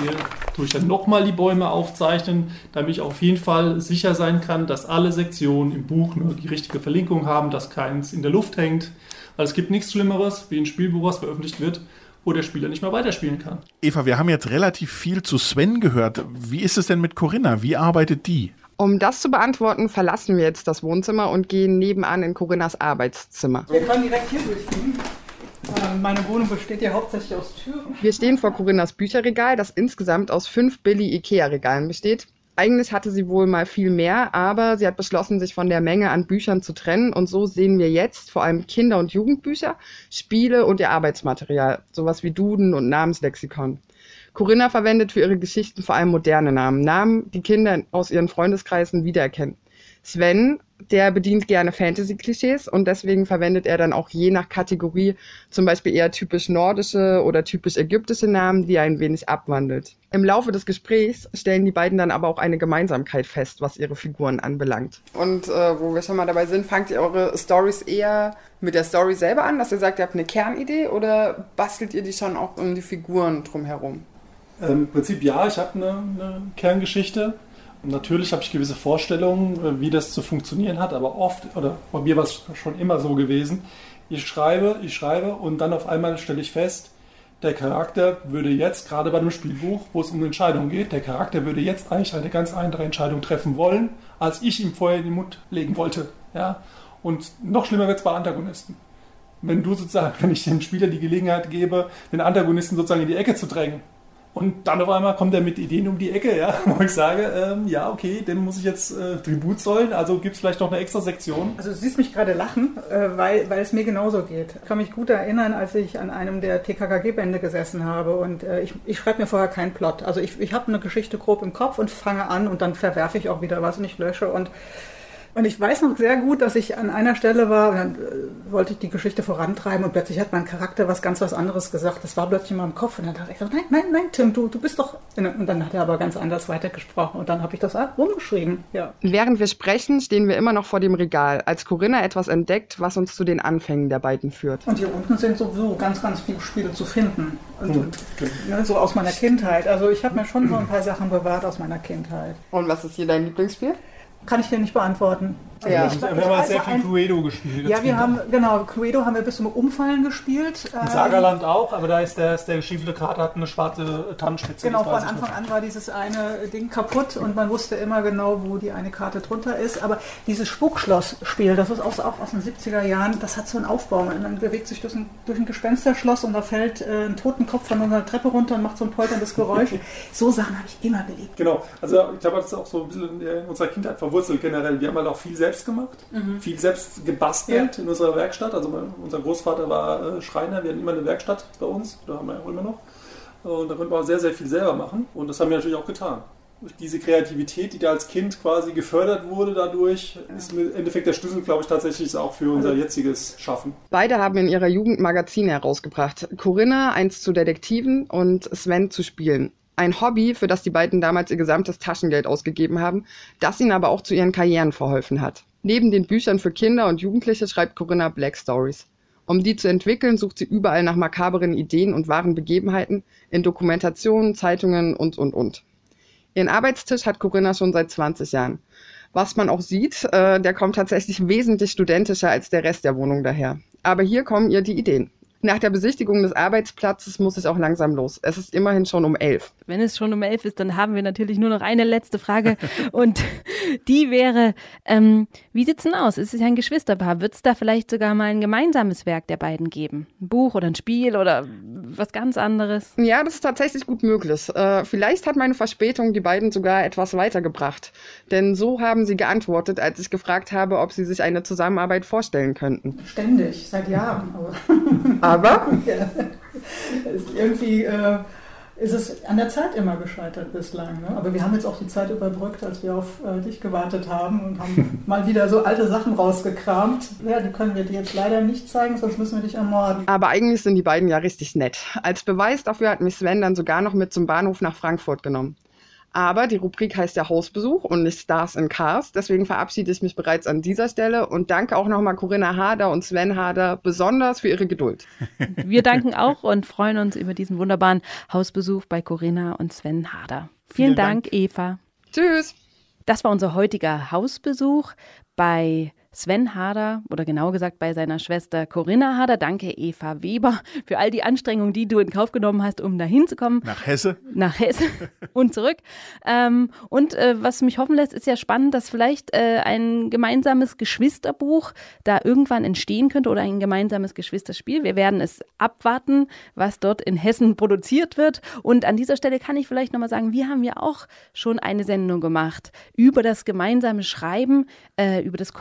Hier tue ich dann nochmal die Bäume aufzeichnen, damit ich auf jeden Fall sicher sein kann, dass alle Sektionen im Buch nur die richtige Verlinkung haben, dass keins in der Luft hängt. Weil es gibt nichts Schlimmeres wie ein Spielbuch, was veröffentlicht wird, wo der Spieler nicht mehr weiterspielen kann. Eva, wir haben jetzt relativ viel zu Sven gehört. Wie ist es denn mit Corinna? Wie arbeitet die? Um das zu beantworten, verlassen wir jetzt das Wohnzimmer und gehen nebenan in Corinnas Arbeitszimmer. Wir können direkt hier durchgehen. Ähm, meine Wohnung besteht ja hauptsächlich aus Türen. Wir stehen vor Corinnas Bücherregal, das insgesamt aus fünf Billy-Ikea-Regalen besteht. Eigentlich hatte sie wohl mal viel mehr, aber sie hat beschlossen, sich von der Menge an Büchern zu trennen. Und so sehen wir jetzt vor allem Kinder- und Jugendbücher, Spiele und ihr Arbeitsmaterial, sowas wie Duden und Namenslexikon. Corinna verwendet für ihre Geschichten vor allem moderne Namen, Namen, die Kinder aus ihren Freundeskreisen wiedererkennen. Sven, der bedient gerne Fantasy-Klischees und deswegen verwendet er dann auch je nach Kategorie zum Beispiel eher typisch nordische oder typisch ägyptische Namen, die er ein wenig abwandelt. Im Laufe des Gesprächs stellen die beiden dann aber auch eine Gemeinsamkeit fest, was ihre Figuren anbelangt. Und äh, wo wir schon mal dabei sind, fangt ihr eure Stories eher mit der Story selber an, dass ihr sagt, ihr habt eine Kernidee oder bastelt ihr die schon auch um die Figuren drumherum? Ähm, Im Prinzip ja, ich habe eine, eine Kerngeschichte. Und natürlich habe ich gewisse Vorstellungen, äh, wie das zu funktionieren hat, aber oft, oder bei mir war es schon immer so gewesen, ich schreibe, ich schreibe und dann auf einmal stelle ich fest, der Charakter würde jetzt, gerade bei einem Spielbuch, wo es um Entscheidungen geht, der Charakter würde jetzt eigentlich eine ganz andere Entscheidung treffen wollen, als ich ihm vorher in den Mund legen wollte. Ja? Und noch schlimmer wird es bei Antagonisten. Wenn du sozusagen, wenn ich dem Spieler die Gelegenheit gebe, den Antagonisten sozusagen in die Ecke zu drängen, und dann auf einmal kommt er mit Ideen um die Ecke, ja, wo ich sage, ähm, ja, okay, den muss ich jetzt äh, Tribut zollen, also gibt es vielleicht noch eine extra Sektion. Also du siehst mich gerade lachen, äh, weil, weil es mir genauso geht. Ich kann mich gut erinnern, als ich an einem der TKKG-Bände gesessen habe und äh, ich, ich schreibe mir vorher keinen Plot. Also ich, ich habe eine Geschichte grob im Kopf und fange an und dann verwerfe ich auch wieder was und ich lösche und und ich weiß noch sehr gut, dass ich an einer Stelle war, und dann äh, wollte ich die Geschichte vorantreiben und plötzlich hat mein Charakter was ganz was anderes gesagt. Das war plötzlich in meinem Kopf und dann dachte ich so, nein, nein, nein, Tim, du, du bist doch... Und dann hat er aber ganz anders weitergesprochen und dann habe ich das umgeschrieben, ja. Während wir sprechen, stehen wir immer noch vor dem Regal, als Corinna etwas entdeckt, was uns zu den Anfängen der beiden führt. Und hier unten sind sowieso ganz, ganz viele Spiele zu finden. Und, und ne, so aus meiner Kindheit. Also ich habe mir schon so ein paar Sachen bewahrt aus meiner Kindheit. Und was ist hier dein Lieblingsspiel? Kann ich dir nicht beantworten. Also Ja. Wir haben aber weiß sehr viel ein- Cluedo gespielt. Ja, wir Kinder. haben, genau, Cluedo haben wir bis zum Umfallen gespielt. In Ähm, Sagerland auch, aber da ist der, ist der geschiefelte Kater hat eine schwarze Tannenspitze. Genau, von Anfang an war dieses eine Ding kaputt und man wusste immer genau, wo die eine Karte drunter ist. Aber dieses Spukschloss-Spiel, das ist auch, auch aus den 70er Jahren, das hat so einen Aufbau. Man bewegt sich durch ein, durch ein Gespensterschloss und da fällt äh, ein Totenkopf von einer Treppe runter und macht so ein polterndes Geräusch. so Sachen habe ich immer geliebt. Genau, also ich glaube, das ist auch so ein bisschen in unserer Kindheit verwurzelt generell. Wir haben halt auch viel selbst gemacht, Mhm. viel selbst gebastelt in unserer Werkstatt. Also mein, unser Großvater war äh, Schreiner, wir hatten immer eine Werkstatt bei uns, da haben wir auch immer noch. Und da konnten wir auch sehr, sehr viel selber machen und das haben wir natürlich auch getan. Durch diese Kreativität, die da als Kind quasi gefördert wurde dadurch, ist im Endeffekt der Schlüssel, glaube ich, tatsächlich auch für unser jetziges Schaffen. Beide haben in ihrer Jugend Magazine herausgebracht. Corinna eins zu Detektiven und Sven zu Spielen. Ein Hobby, für das die beiden damals ihr gesamtes Taschengeld ausgegeben haben, das ihnen aber auch zu ihren Karrieren verholfen hat. Neben den Büchern für Kinder und Jugendliche schreibt Corinna Black Stories. Um die zu entwickeln, sucht sie überall nach makaberen Ideen und wahren Begebenheiten in Dokumentationen, Zeitungen und, und, und. Ihren Arbeitstisch hat Corinna schon seit 20 Jahren. Was man auch sieht, äh, der kommt tatsächlich wesentlich studentischer als der Rest der Wohnung daher. Aber hier kommen ihr die Ideen. Nach der Besichtigung des Arbeitsplatzes muss ich auch langsam los. Es ist immerhin schon um elf. Wenn es schon um elf ist, dann haben wir natürlich nur noch eine letzte Frage. Und die wäre, ähm, wie sieht's denn aus? Es ist ja ein Geschwisterpaar. Wird es da vielleicht sogar mal ein gemeinsames Werk der beiden geben? Ein Buch oder ein Spiel oder was ganz anderes? Ja, das ist tatsächlich gut möglich. Äh, vielleicht hat meine Verspätung die beiden sogar etwas weitergebracht. Denn so haben sie geantwortet, als ich gefragt habe, ob sie sich eine Zusammenarbeit vorstellen könnten. Ständig, seit Jahren. Aber, Aber? ja. Irgendwie äh, ist es an der Zeit immer gescheitert bislang. Ne? Aber wir haben jetzt auch die Zeit überbrückt, als wir auf äh, dich gewartet haben und haben mal wieder so alte Sachen rausgekramt. Ja, die können wir dir jetzt leider nicht zeigen, sonst müssen wir dich ermorden. Aber eigentlich sind die beiden ja richtig nett. Als Beweis dafür hat mich Sven dann sogar noch mit zum Bahnhof nach Frankfurt genommen. Aber die Rubrik heißt ja Hausbesuch und nicht Stars in Cars. Deswegen verabschiede ich mich bereits an dieser Stelle und danke auch nochmal Corinna Hader und Sven Hader besonders für ihre Geduld. Wir danken auch und freuen uns über diesen wunderbaren Hausbesuch bei Corinna und Sven Hader. Vielen, Vielen Dank, Dank. Eva. Tschüss. Das war unser heutiger Hausbesuch bei Sven Hader oder genau gesagt bei seiner Schwester Corinna Hader. Danke, Eva Weber, für all die Anstrengungen, die du in Kauf genommen hast, um da hinzukommen. Nach Hesse. Nach Hesse und zurück. Ähm, und äh, was mich hoffen lässt, ist ja spannend, dass vielleicht äh, ein gemeinsames Geschwisterbuch da irgendwann entstehen könnte oder ein gemeinsames Geschwisterspiel. Wir werden es abwarten, was dort in Hessen produziert wird. Und an dieser Stelle kann ich vielleicht nochmal sagen, wir haben ja auch schon eine Sendung gemacht über das gemeinsame Schreiben, äh, über das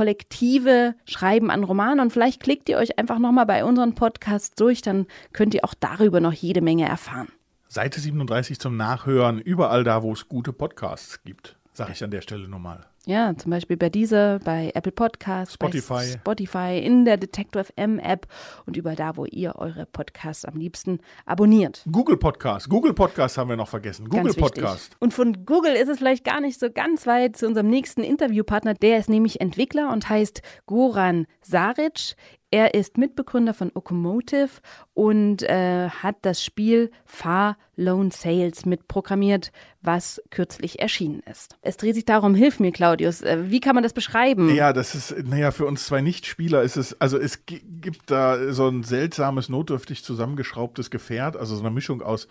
kollektive Schreiben an Romanen. Und vielleicht klickt ihr euch einfach nochmal bei unseren Podcasts durch, dann könnt ihr auch darüber noch jede Menge erfahren. Seite 37 zum Nachhören, überall da, wo es gute Podcasts gibt. Sag ich an der Stelle nochmal. Ja, zum Beispiel bei dieser, bei Apple Podcasts, Spotify. bei Spotify, in der Detector FM App und überall da, wo ihr eure Podcasts am liebsten abonniert. Google Podcast. Google Podcast haben wir noch vergessen. Google Ganz wichtig. Podcast. Und von Google ist es vielleicht gar nicht so ganz weit zu unserem nächsten Interviewpartner. Der ist nämlich Entwickler und heißt Goran Saric. Er ist Mitbegründer von Okomotive und äh, hat das Spiel Far Lone Sales mitprogrammiert, was kürzlich erschienen ist. Es dreht sich darum, hilf mir, Claudius, äh, wie kann man das beschreiben? Ja, das ist, naja, für uns zwei Nichtspieler ist es, also es gi- gibt da so ein seltsames, notdürftig zusammengeschraubtes Gefährt, also so eine Mischung aus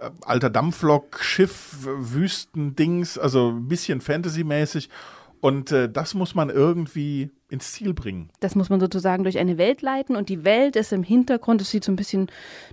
äh, alter Dampflok, Schiff, Wüstendings, also ein bisschen Fantasy-mäßig. Und äh, das muss man irgendwie ins Ziel bringen. Das muss man sozusagen durch eine Welt leiten und die Welt ist im Hintergrund, es sieht so ein bisschen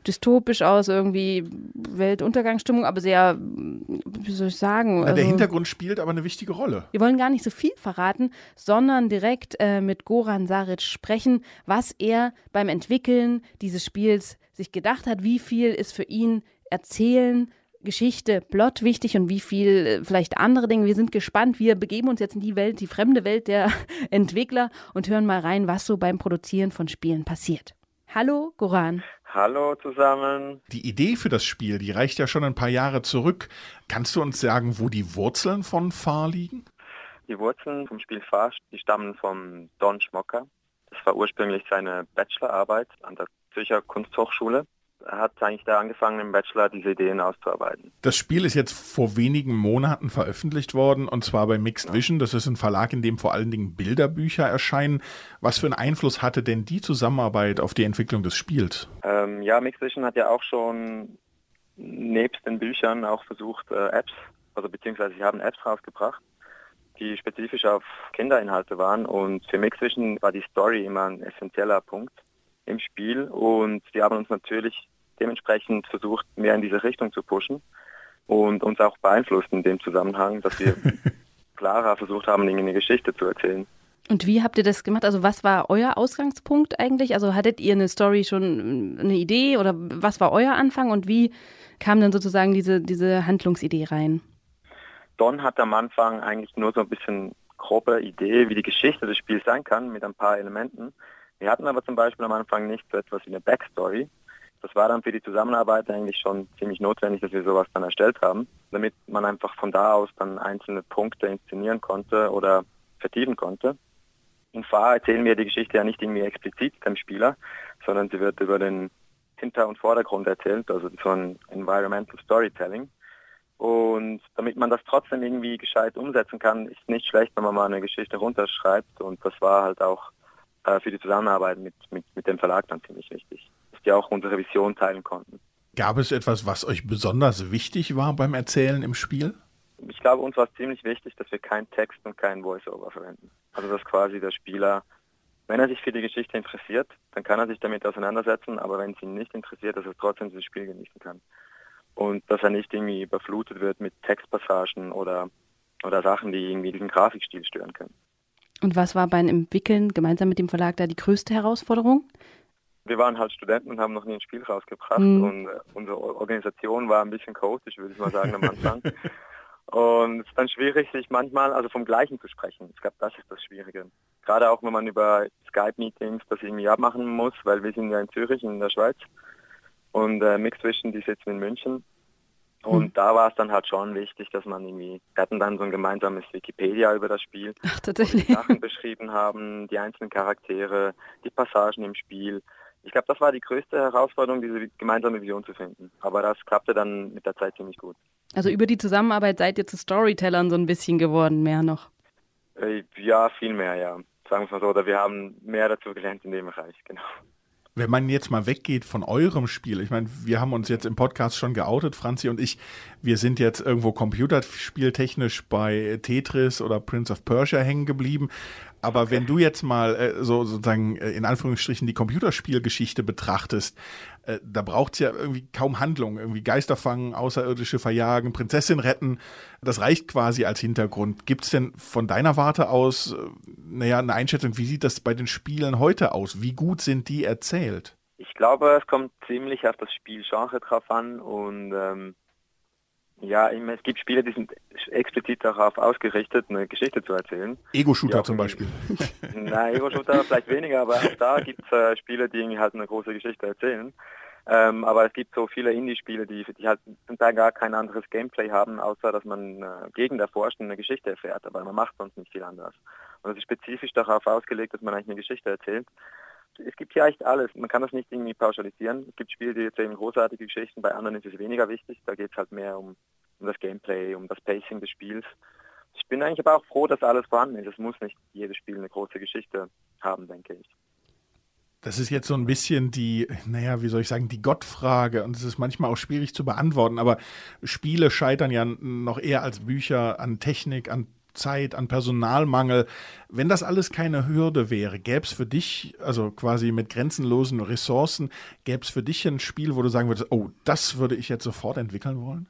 dystopisch aus, irgendwie Weltuntergangsstimmung, aber sehr, wie soll ich sagen? Na, der also- Hintergrund spielt aber eine wichtige Rolle. Wir wollen gar nicht so viel verraten, sondern direkt äh, mit Goran Saric sprechen, was er beim Entwickeln dieses Spiels sich gedacht hat, wie viel ist für ihn Erzählen, Geschichte, Plot wichtig und wie viel äh, vielleicht andere Dinge. Wir sind gespannt. Wir begeben uns jetzt in die Welt, die fremde Welt der Entwickler und hören mal rein, was so beim Produzieren von Spielen passiert. Hallo, Goran. Hallo zusammen. Die Idee für das Spiel, die reicht ja schon ein paar Jahre zurück. Kannst du uns sagen, wo die Wurzeln von Far liegen? Die Wurzeln vom Spiel Fast, die stammen vom Don Schmocker. Das war ursprünglich seine Bachelorarbeit an der Zürcher Kunsthochschule. Hat eigentlich da angefangen, im Bachelor diese Ideen auszuarbeiten. Das Spiel ist jetzt vor wenigen Monaten veröffentlicht worden und zwar bei Mixed Vision. Das ist ein Verlag, in dem vor allen Dingen Bilderbücher erscheinen. Was für einen Einfluss hatte denn die Zusammenarbeit auf die Entwicklung des Spiels? Ähm, ja, Mixed Vision hat ja auch schon nebst den Büchern auch versucht, äh, Apps, also beziehungsweise sie haben Apps rausgebracht, die spezifisch auf Kinderinhalte waren und für Mixed Vision war die Story immer ein essentieller Punkt im Spiel und wir haben uns natürlich dementsprechend versucht, mehr in diese Richtung zu pushen und uns auch beeinflusst in dem Zusammenhang, dass wir klarer versucht haben, eine Geschichte zu erzählen. Und wie habt ihr das gemacht? Also was war euer Ausgangspunkt eigentlich? Also hattet ihr eine Story schon eine Idee oder was war euer Anfang und wie kam dann sozusagen diese, diese Handlungsidee rein? Don hat am Anfang eigentlich nur so ein bisschen grobe Idee, wie die Geschichte des Spiels sein kann, mit ein paar Elementen. Wir hatten aber zum Beispiel am Anfang nicht so etwas wie eine Backstory. Das war dann für die Zusammenarbeit eigentlich schon ziemlich notwendig, dass wir sowas dann erstellt haben, damit man einfach von da aus dann einzelne Punkte inszenieren konnte oder vertiefen konnte. In Fahr erzählen wir die Geschichte ja nicht irgendwie explizit dem Spieler, sondern sie wird über den Hinter- und Vordergrund erzählt, also so ein Environmental Storytelling. Und damit man das trotzdem irgendwie gescheit umsetzen kann, ist nicht schlecht, wenn man mal eine Geschichte runterschreibt. Und das war halt auch für die Zusammenarbeit mit, mit, mit dem Verlag dann ziemlich wichtig, dass die auch unsere Vision teilen konnten. Gab es etwas, was euch besonders wichtig war beim Erzählen im Spiel? Ich glaube, uns war es ziemlich wichtig, dass wir keinen Text und keinen Voice-Over verwenden. Also dass quasi der Spieler, wenn er sich für die Geschichte interessiert, dann kann er sich damit auseinandersetzen, aber wenn es ihn nicht interessiert, dass er trotzdem dieses Spiel genießen kann. Und dass er nicht irgendwie überflutet wird mit Textpassagen oder, oder Sachen, die irgendwie diesen Grafikstil stören können. Und was war beim Entwickeln gemeinsam mit dem Verlag da die größte Herausforderung? Wir waren halt Studenten und haben noch nie ein Spiel rausgebracht mhm. und äh, unsere Organisation war ein bisschen chaotisch, würde ich mal sagen, am Anfang. und es ist dann schwierig, sich manchmal, also vom Gleichen zu sprechen. Ich glaube, das ist das Schwierige. Gerade auch, wenn man über Skype-Meetings das irgendwie abmachen muss, weil wir sind ja in Zürich, in der Schweiz. Und äh, Mixvision, die sitzen in München. Und mhm. da war es dann halt schon wichtig, dass man irgendwie, wir hatten dann so ein gemeinsames Wikipedia über das Spiel, Ach, tatsächlich. die Sachen beschrieben haben, die einzelnen Charaktere, die Passagen im Spiel. Ich glaube, das war die größte Herausforderung, diese gemeinsame Vision zu finden. Aber das klappte dann mit der Zeit ziemlich gut. Also über die Zusammenarbeit seid ihr zu Storytellern so ein bisschen geworden, mehr noch? Äh, ja, viel mehr, ja. Sagen wir es mal so, oder wir haben mehr dazu gelernt in dem Bereich, genau. Wenn man jetzt mal weggeht von eurem Spiel, ich meine, wir haben uns jetzt im Podcast schon geoutet, Franzi und ich, wir sind jetzt irgendwo computerspieltechnisch bei Tetris oder Prince of Persia hängen geblieben. Aber okay. wenn du jetzt mal äh, so sozusagen äh, in Anführungsstrichen die Computerspielgeschichte betrachtest, äh, da braucht's ja irgendwie kaum Handlung. Irgendwie Geister fangen, Außerirdische verjagen, Prinzessin retten. Das reicht quasi als Hintergrund. Gibt's denn von deiner Warte aus, äh, naja, eine Einschätzung, wie sieht das bei den Spielen heute aus? Wie gut sind die erzählt? Ich glaube, es kommt ziemlich auf das Spielgenre drauf an und ähm, ja, es gibt Spiele, die sind explizit darauf ausgerichtet, eine Geschichte zu erzählen. Ego-Shooter zum Beispiel. Nein, Ego-Shooter vielleicht weniger, aber auch da gibt es äh, Spiele, die halt eine große Geschichte erzählen. Ähm, aber es gibt so viele Indie-Spiele, die, die halt zum Teil gar kein anderes Gameplay haben, außer dass man äh, gegen erforscht und eine Geschichte erfährt, aber man macht sonst nicht viel anders. Und es ist spezifisch darauf ausgelegt, dass man eigentlich eine Geschichte erzählt es gibt hier echt alles. Man kann das nicht irgendwie pauschalisieren. Es gibt Spiele, die erzählen großartige Geschichten, bei anderen ist es weniger wichtig. Da geht es halt mehr um, um das Gameplay, um das Pacing des Spiels. Ich bin eigentlich aber auch froh, dass alles vorhanden ist. Es muss nicht jedes Spiel eine große Geschichte haben, denke ich. Das ist jetzt so ein bisschen die, naja, wie soll ich sagen, die Gottfrage. Und es ist manchmal auch schwierig zu beantworten. Aber Spiele scheitern ja noch eher als Bücher an Technik, an Zeit, an Personalmangel. Wenn das alles keine Hürde wäre, gäbe es für dich, also quasi mit grenzenlosen Ressourcen, gäbe es für dich ein Spiel, wo du sagen würdest, oh, das würde ich jetzt sofort entwickeln wollen?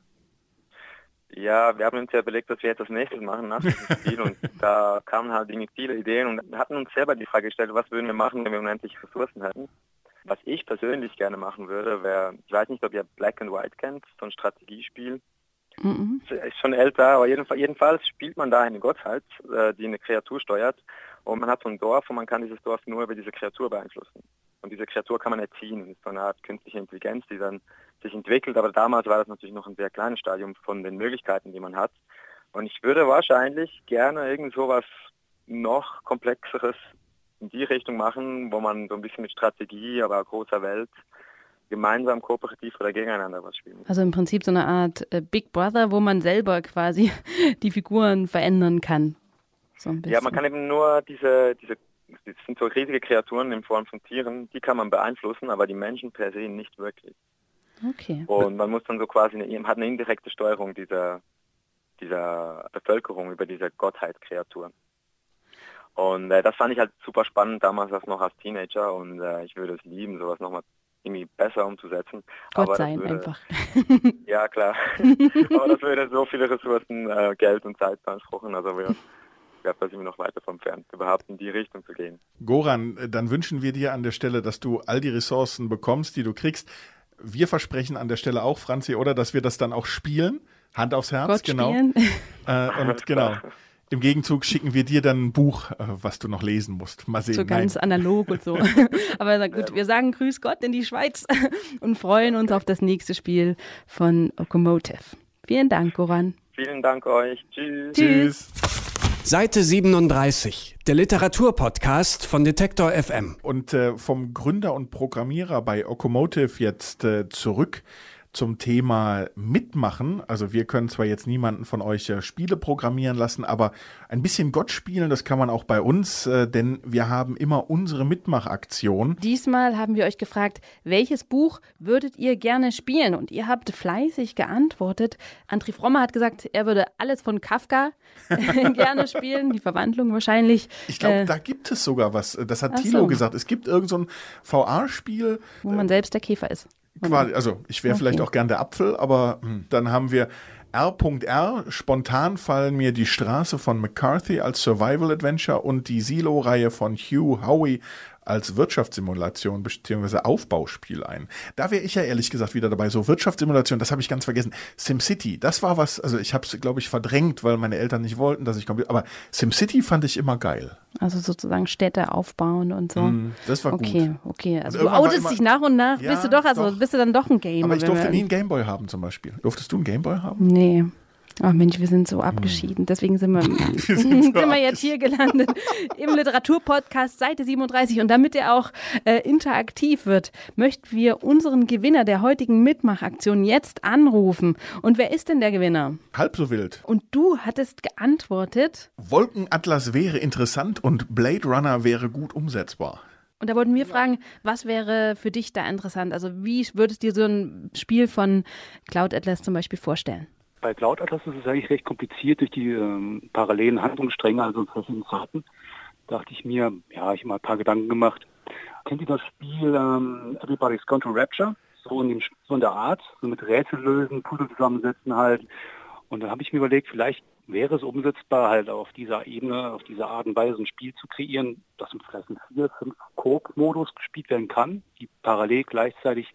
Ja, wir haben uns ja überlegt, was wir jetzt als nächstes machen nach diesem Spiel und da kamen halt viele Ideen und hatten uns selber die Frage gestellt, was würden wir machen, wenn wir unendlich Ressourcen hätten. Was ich persönlich gerne machen würde, wäre, ich weiß nicht, ob ihr Black and White kennt, so ein Strategiespiel. Mhm. Ist schon älter, aber jedenfalls, jedenfalls spielt man da eine Gottheit, äh, die eine Kreatur steuert. Und man hat so ein Dorf und man kann dieses Dorf nur über diese Kreatur beeinflussen. Und diese Kreatur kann man erziehen. Das ist so eine Art künstliche Intelligenz, die dann sich entwickelt. Aber damals war das natürlich noch ein sehr kleines Stadium von den Möglichkeiten, die man hat. Und ich würde wahrscheinlich gerne irgend so was noch komplexeres in die Richtung machen, wo man so ein bisschen mit Strategie, aber großer Welt gemeinsam kooperativ oder gegeneinander was spielen. Also im Prinzip so eine Art äh, Big Brother, wo man selber quasi die Figuren verändern kann. So ja, man kann eben nur diese, diese, das sind so riesige Kreaturen in Form von Tieren, die kann man beeinflussen, aber die Menschen per se nicht wirklich. Okay. Und man muss dann so quasi eine, hat eine indirekte Steuerung dieser, dieser Bevölkerung über diese Gottheit-Kreaturen. Und äh, das fand ich halt super spannend damals als noch als Teenager und äh, ich würde es lieben, sowas nochmal irgendwie besser umzusetzen. Gott Aber sein würde, einfach. ja, klar. Aber das würde so viele Ressourcen, äh, Geld und Zeit beanspruchen. Also wir, ich glaube, da sind wir noch weiter vom Fern, überhaupt in die Richtung zu gehen. Goran, dann wünschen wir dir an der Stelle, dass du all die Ressourcen bekommst, die du kriegst. Wir versprechen an der Stelle auch, Franzi, oder, dass wir das dann auch spielen. Hand aufs Herz, Gott genau. Spielen. Äh, und genau. Im Gegenzug schicken wir dir dann ein Buch, äh, was du noch lesen musst. Mal sehen. So ganz Nein. analog und so. Aber gut, wir sagen Grüß Gott in die Schweiz und freuen uns auf das nächste Spiel von Locomotive. Vielen Dank, Goran. Vielen Dank euch. Tschüss. Tschüss. Seite 37, der Literaturpodcast von Detektor FM. Und äh, vom Gründer und Programmierer bei Okomotive jetzt äh, zurück zum Thema Mitmachen. Also wir können zwar jetzt niemanden von euch äh, Spiele programmieren lassen, aber ein bisschen Gott spielen, das kann man auch bei uns, äh, denn wir haben immer unsere Mitmachaktion. Diesmal haben wir euch gefragt, welches Buch würdet ihr gerne spielen? Und ihr habt fleißig geantwortet. André Frommer hat gesagt, er würde alles von Kafka gerne spielen, die Verwandlung wahrscheinlich. Ich glaube, äh, da gibt es sogar was. Das hat Thilo so. gesagt. Es gibt irgendein so VR-Spiel. Wo man selbst der Käfer ist. Quasi, also ich wäre okay. vielleicht auch gern der Apfel, aber hm, dann haben wir R.R. Spontan fallen mir die Straße von McCarthy als Survival Adventure und die Silo-Reihe von Hugh Howey als Wirtschaftssimulation bzw. Aufbauspiel ein. Da wäre ich ja ehrlich gesagt wieder dabei. So Wirtschaftssimulation, das habe ich ganz vergessen. SimCity, das war was, also ich habe es, glaube ich, verdrängt, weil meine Eltern nicht wollten, dass ich komme. Aber SimCity fand ich immer geil. Also sozusagen Städte aufbauen und so. Mm, das war okay, gut. Okay, okay. Also, also du outest dich nach und nach, ja, bist du doch, also doch. bist du dann doch ein Gamer. Aber ich durfte nie einen Gameboy haben zum Beispiel. Durftest du einen Gameboy haben? Nee. Oh Mensch, wir sind so abgeschieden. Deswegen sind wir, wir sind, sind wir jetzt hier gelandet im Literaturpodcast Seite 37. Und damit er auch äh, interaktiv wird, möchten wir unseren Gewinner der heutigen Mitmachaktion jetzt anrufen. Und wer ist denn der Gewinner? Halb so wild. Und du hattest geantwortet. Wolkenatlas wäre interessant und Blade Runner wäre gut umsetzbar. Und da wollten wir fragen, was wäre für dich da interessant? Also wie würdest du dir so ein Spiel von Cloud Atlas zum Beispiel vorstellen? Bei Cloud Atlas ist es eigentlich recht kompliziert durch die ähm, parallelen Handlungsstränge, also verschiedene Fahrten. Da dachte ich mir, ja, ich habe mal ein paar Gedanken gemacht. Kennt ihr das Spiel ähm, Everybody's Gone to Rapture? So in, dem, so in der Art, so mit Rätsel lösen, Puzzle zusammensetzen halt. Und dann habe ich mir überlegt, vielleicht wäre es umsetzbar, halt auf dieser Ebene, auf dieser Art und Weise ein Spiel zu kreieren, das vielleicht in vier, fünf Coop-Modus gespielt werden kann, die parallel gleichzeitig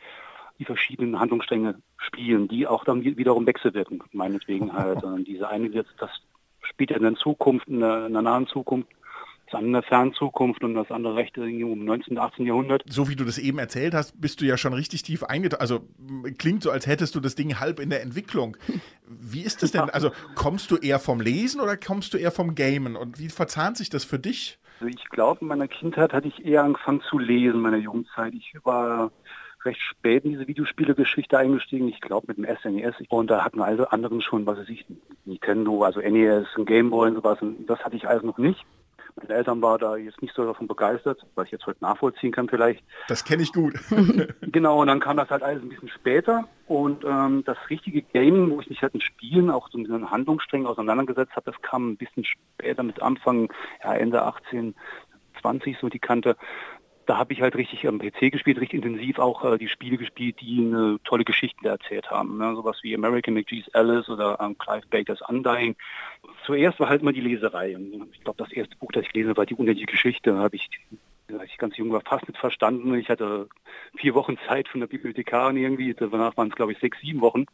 die verschiedenen Handlungsstränge spielen, die auch dann wiederum wechselwirken. Meinetwegen halt. diese eine wird, das spielt ja in der Zukunft, in der, in der nahen Zukunft, das andere in der fernen Zukunft und das andere recht um 19. 18. Jahrhundert. So wie du das eben erzählt hast, bist du ja schon richtig tief eingetaucht. Also klingt so, als hättest du das Ding halb in der Entwicklung. Wie ist das denn? Also kommst du eher vom Lesen oder kommst du eher vom Gamen? Und wie verzahnt sich das für dich? Also ich glaube, in meiner Kindheit hatte ich eher angefangen zu lesen, in meiner Jugendzeit. Ich war recht spät in diese Videospiele-Geschichte eingestiegen. Ich glaube mit dem SNES. E und da hatten alle anderen schon, was weiß ich, Nintendo, also NES, ein Gameboy und sowas. Und das hatte ich alles noch nicht. Meine Eltern waren da jetzt nicht so davon begeistert, was ich jetzt heute nachvollziehen kann vielleicht. Das kenne ich gut. genau, und dann kam das halt alles ein bisschen später. Und ähm, das richtige Gaming, wo ich mich halt in Spielen auch so mit einem Handlungssträngen auseinandergesetzt habe, das kam ein bisschen später mit Anfang, ja, Ende 18, 20 so die Kante da habe ich halt richtig am PC gespielt, richtig intensiv auch äh, die Spiele gespielt, die eine tolle Geschichte erzählt haben. Ne? Sowas wie American McGee's Alice oder ähm, Clive Bakers Undying. Zuerst war halt immer die Leserei. Ich glaube, das erste Buch, das ich gelesen war die unendliche Geschichte, Da habe ich als ich ganz jung war, fast nicht verstanden. Ich hatte vier Wochen Zeit von der Bibliothekarin irgendwie. Danach waren es, glaube ich, sechs, sieben Wochen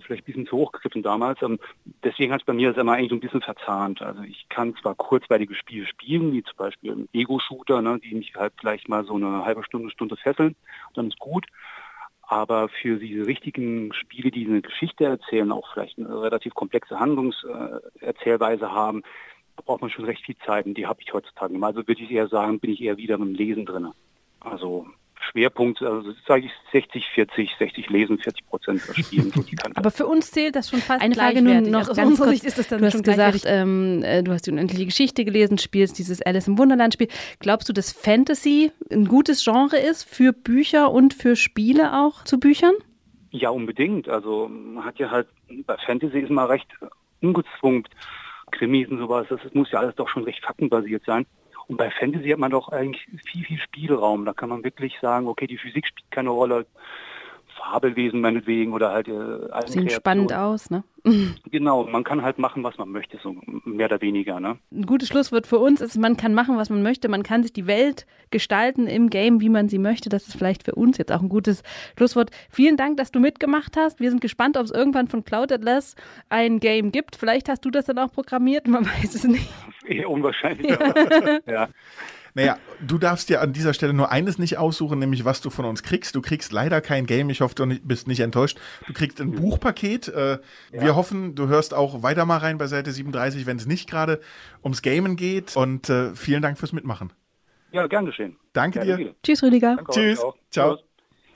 vielleicht ein bisschen zu hoch gegriffen damals. Ähm, deswegen hat es bei mir das immer eigentlich so ein bisschen verzahnt. Also ich kann zwar kurzweilige Spiele spielen, wie zum Beispiel ein Ego-Shooter, ne, die mich halt vielleicht mal so eine halbe Stunde, Stunde fesseln, dann ist gut. Aber für diese richtigen Spiele, die eine Geschichte erzählen, auch vielleicht eine relativ komplexe Handlungserzählweise haben, braucht man schon recht viel Zeit und die habe ich heutzutage immer. Also würde ich eher sagen, bin ich eher wieder mit dem Lesen drin. Also Schwerpunkt, also sage ich 60, 40, 60 lesen, 40 Prozent spielen. Aber für uns zählt das schon fast Eine Frage nur noch also aus unserer. Sicht ist das dann du hast schon gesagt, ähm, äh, du hast die unendliche Geschichte gelesen, spielst dieses Alice im Wunderland Spiel. Glaubst du, dass Fantasy ein gutes Genre ist für Bücher und für Spiele auch zu Büchern? Ja, unbedingt. Also man hat ja halt, bei Fantasy ist man recht ungezwungen. Krimis und sowas, das muss ja alles doch schon recht faktenbasiert sein. Und bei Fantasy hat man doch eigentlich viel, viel Spielraum. Da kann man wirklich sagen, okay, die Physik spielt keine Rolle. Fabelwesen meinetwegen oder halt äh, Alienkreationen. spannend aus, ne? Genau, man kann halt machen, was man möchte, so mehr oder weniger. Ne? Ein gutes Schlusswort für uns ist, man kann machen, was man möchte. Man kann sich die Welt gestalten im Game, wie man sie möchte. Das ist vielleicht für uns jetzt auch ein gutes Schlusswort. Vielen Dank, dass du mitgemacht hast. Wir sind gespannt, ob es irgendwann von Cloud Atlas ein Game gibt. Vielleicht hast du das dann auch programmiert, man weiß es nicht. Eher unwahrscheinlich. aber, ja. Naja, du darfst dir an dieser Stelle nur eines nicht aussuchen, nämlich was du von uns kriegst. Du kriegst leider kein Game. Ich hoffe, du bist nicht enttäuscht. Du kriegst ein Buchpaket. Äh, Wir hoffen, du hörst auch weiter mal rein bei Seite 37, wenn es nicht gerade ums Gamen geht. Und äh, vielen Dank fürs Mitmachen. ja, gern geschehen. Danke Gerne dir. wieder. Tschüss, Rüdiger. Danke Tschüss. Ciao.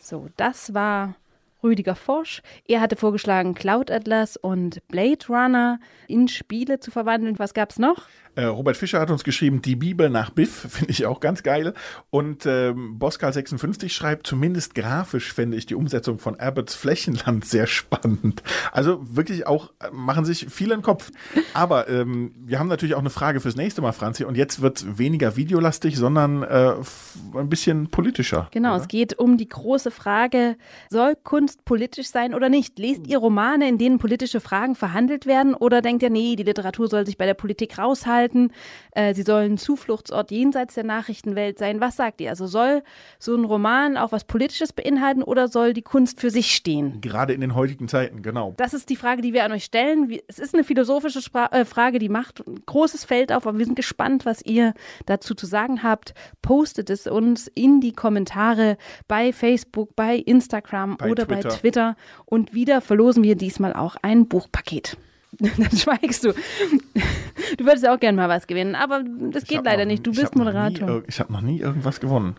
So, das war Rüdiger Forsch. Er hatte vorgeschlagen, Cloud Atlas und Blade Runner in Spiele zu verwandeln. Was gab's noch? Äh, Robert Fischer hat uns geschrieben, die Bibel nach Biff, finde ich auch ganz geil. Und ähm, Boskal56 schreibt, zumindest grafisch fände ich die Umsetzung von Abbots Flächenland sehr spannend. Also wirklich auch, äh, machen sich viele einen Kopf. Aber ähm, wir haben natürlich auch eine Frage fürs nächste Mal, Franzi. Und jetzt wird es weniger videolastig, sondern äh, ein bisschen politischer. Genau, es geht um die große Frage, soll Kunst politisch sein oder nicht? Lest ihr Romane, in denen politische Fragen verhandelt werden oder denkt ihr, nee, die Literatur soll sich bei der Politik raushalten, äh, sie soll ein Zufluchtsort jenseits der Nachrichtenwelt sein? Was sagt ihr? Also soll so ein Roman auch was Politisches beinhalten oder soll die Kunst für sich stehen? Gerade in den heutigen Zeiten, genau. Das ist die Frage, die wir an euch stellen. Es ist eine philosophische Spra äh, Frage, die macht ein großes Feld auf, aber wir sind gespannt, was ihr dazu zu sagen habt. Postet es uns in die Kommentare bei Facebook, bei Instagram Bei oder bei Twitter. Twitter. Und wieder verlosen wir diesmal auch ein Buchpaket. Dann schweigst du. Du würdest ja auch gerne mal was gewinnen, aber das geht leider noch- nicht. Du bist nie Moderator. ir- Ich habe noch nie irgendwas gewonnen.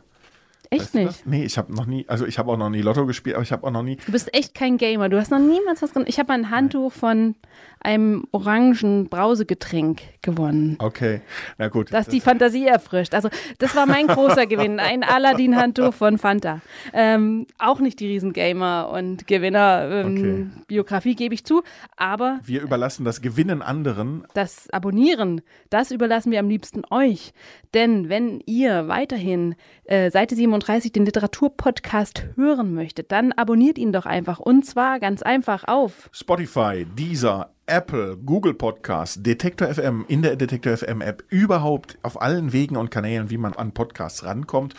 Echt Weißt nicht. Nee, ich habe noch nie, also ich habe auch noch nie Lotto gespielt, aber ich habe auch noch nie. Du bist echt kein Gamer. Du hast noch niemals was gewonnen. Ich habe ein Handtuch von einem orangen Brausegetränk gewonnen. Okay, na gut. Das die Fantasie erfrischt. Also das war mein großer Gewinn. Ein Aladdin-Handtuch von Fanta. Ähm, auch nicht die Riesengamer und Gewinner. Ähm, Biografie gebe ich zu. Aber Wir überlassen das Gewinnen anderen. das Abonnieren, das überlassen wir am liebsten euch. Denn wenn ihr weiterhin äh, Seite 37 den Literaturpodcast hören möchtet, dann abonniert ihn doch einfach. Und zwar ganz einfach auf Spotify, Deezer, Apple, Google Podcast, Detektor FM, in der Detektor FM App, überhaupt auf allen Wegen und Kanälen, wie man an Podcasts rankommt.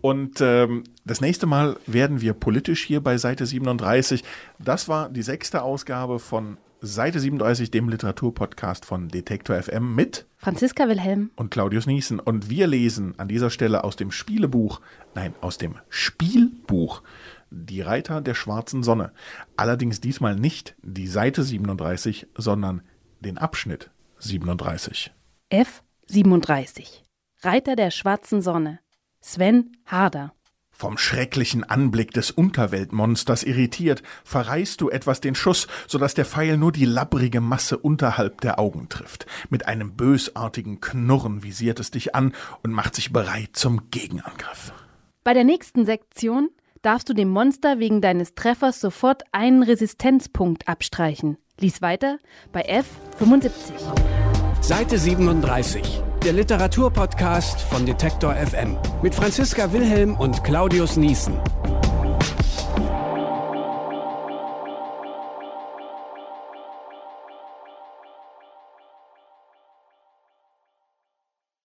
Und ähm, das nächste Mal werden wir politisch hier bei Seite 37. Das war die sechste Ausgabe von Seite 37, dem Literaturpodcast von Detektor FM mit Franziska Wilhelm. und Claudius Niesen. Und wir lesen an dieser Stelle aus dem Spielebuch, nein, aus dem Spielbuch Die Reiter der schwarzen Sonne. Allerdings diesmal nicht die Seite 37, sondern den Abschnitt 37. F37. Reiter der schwarzen Sonne. Sven Harder. Vom schrecklichen Anblick des Unterweltmonsters irritiert, verreißt du etwas den Schuss, sodass der Pfeil nur die labbrige Masse unterhalb der Augen trifft. Mit einem bösartigen Knurren visiert es dich an und macht sich bereit zum Gegenangriff. Bei der nächsten Sektion darfst du dem Monster wegen deines Treffers sofort einen Resistenzpunkt abstreichen. Lies weiter bei F75. Seite 37, der Literaturpodcast von Detektor FM mit Franziska Wilhelm und Claudius Niesen.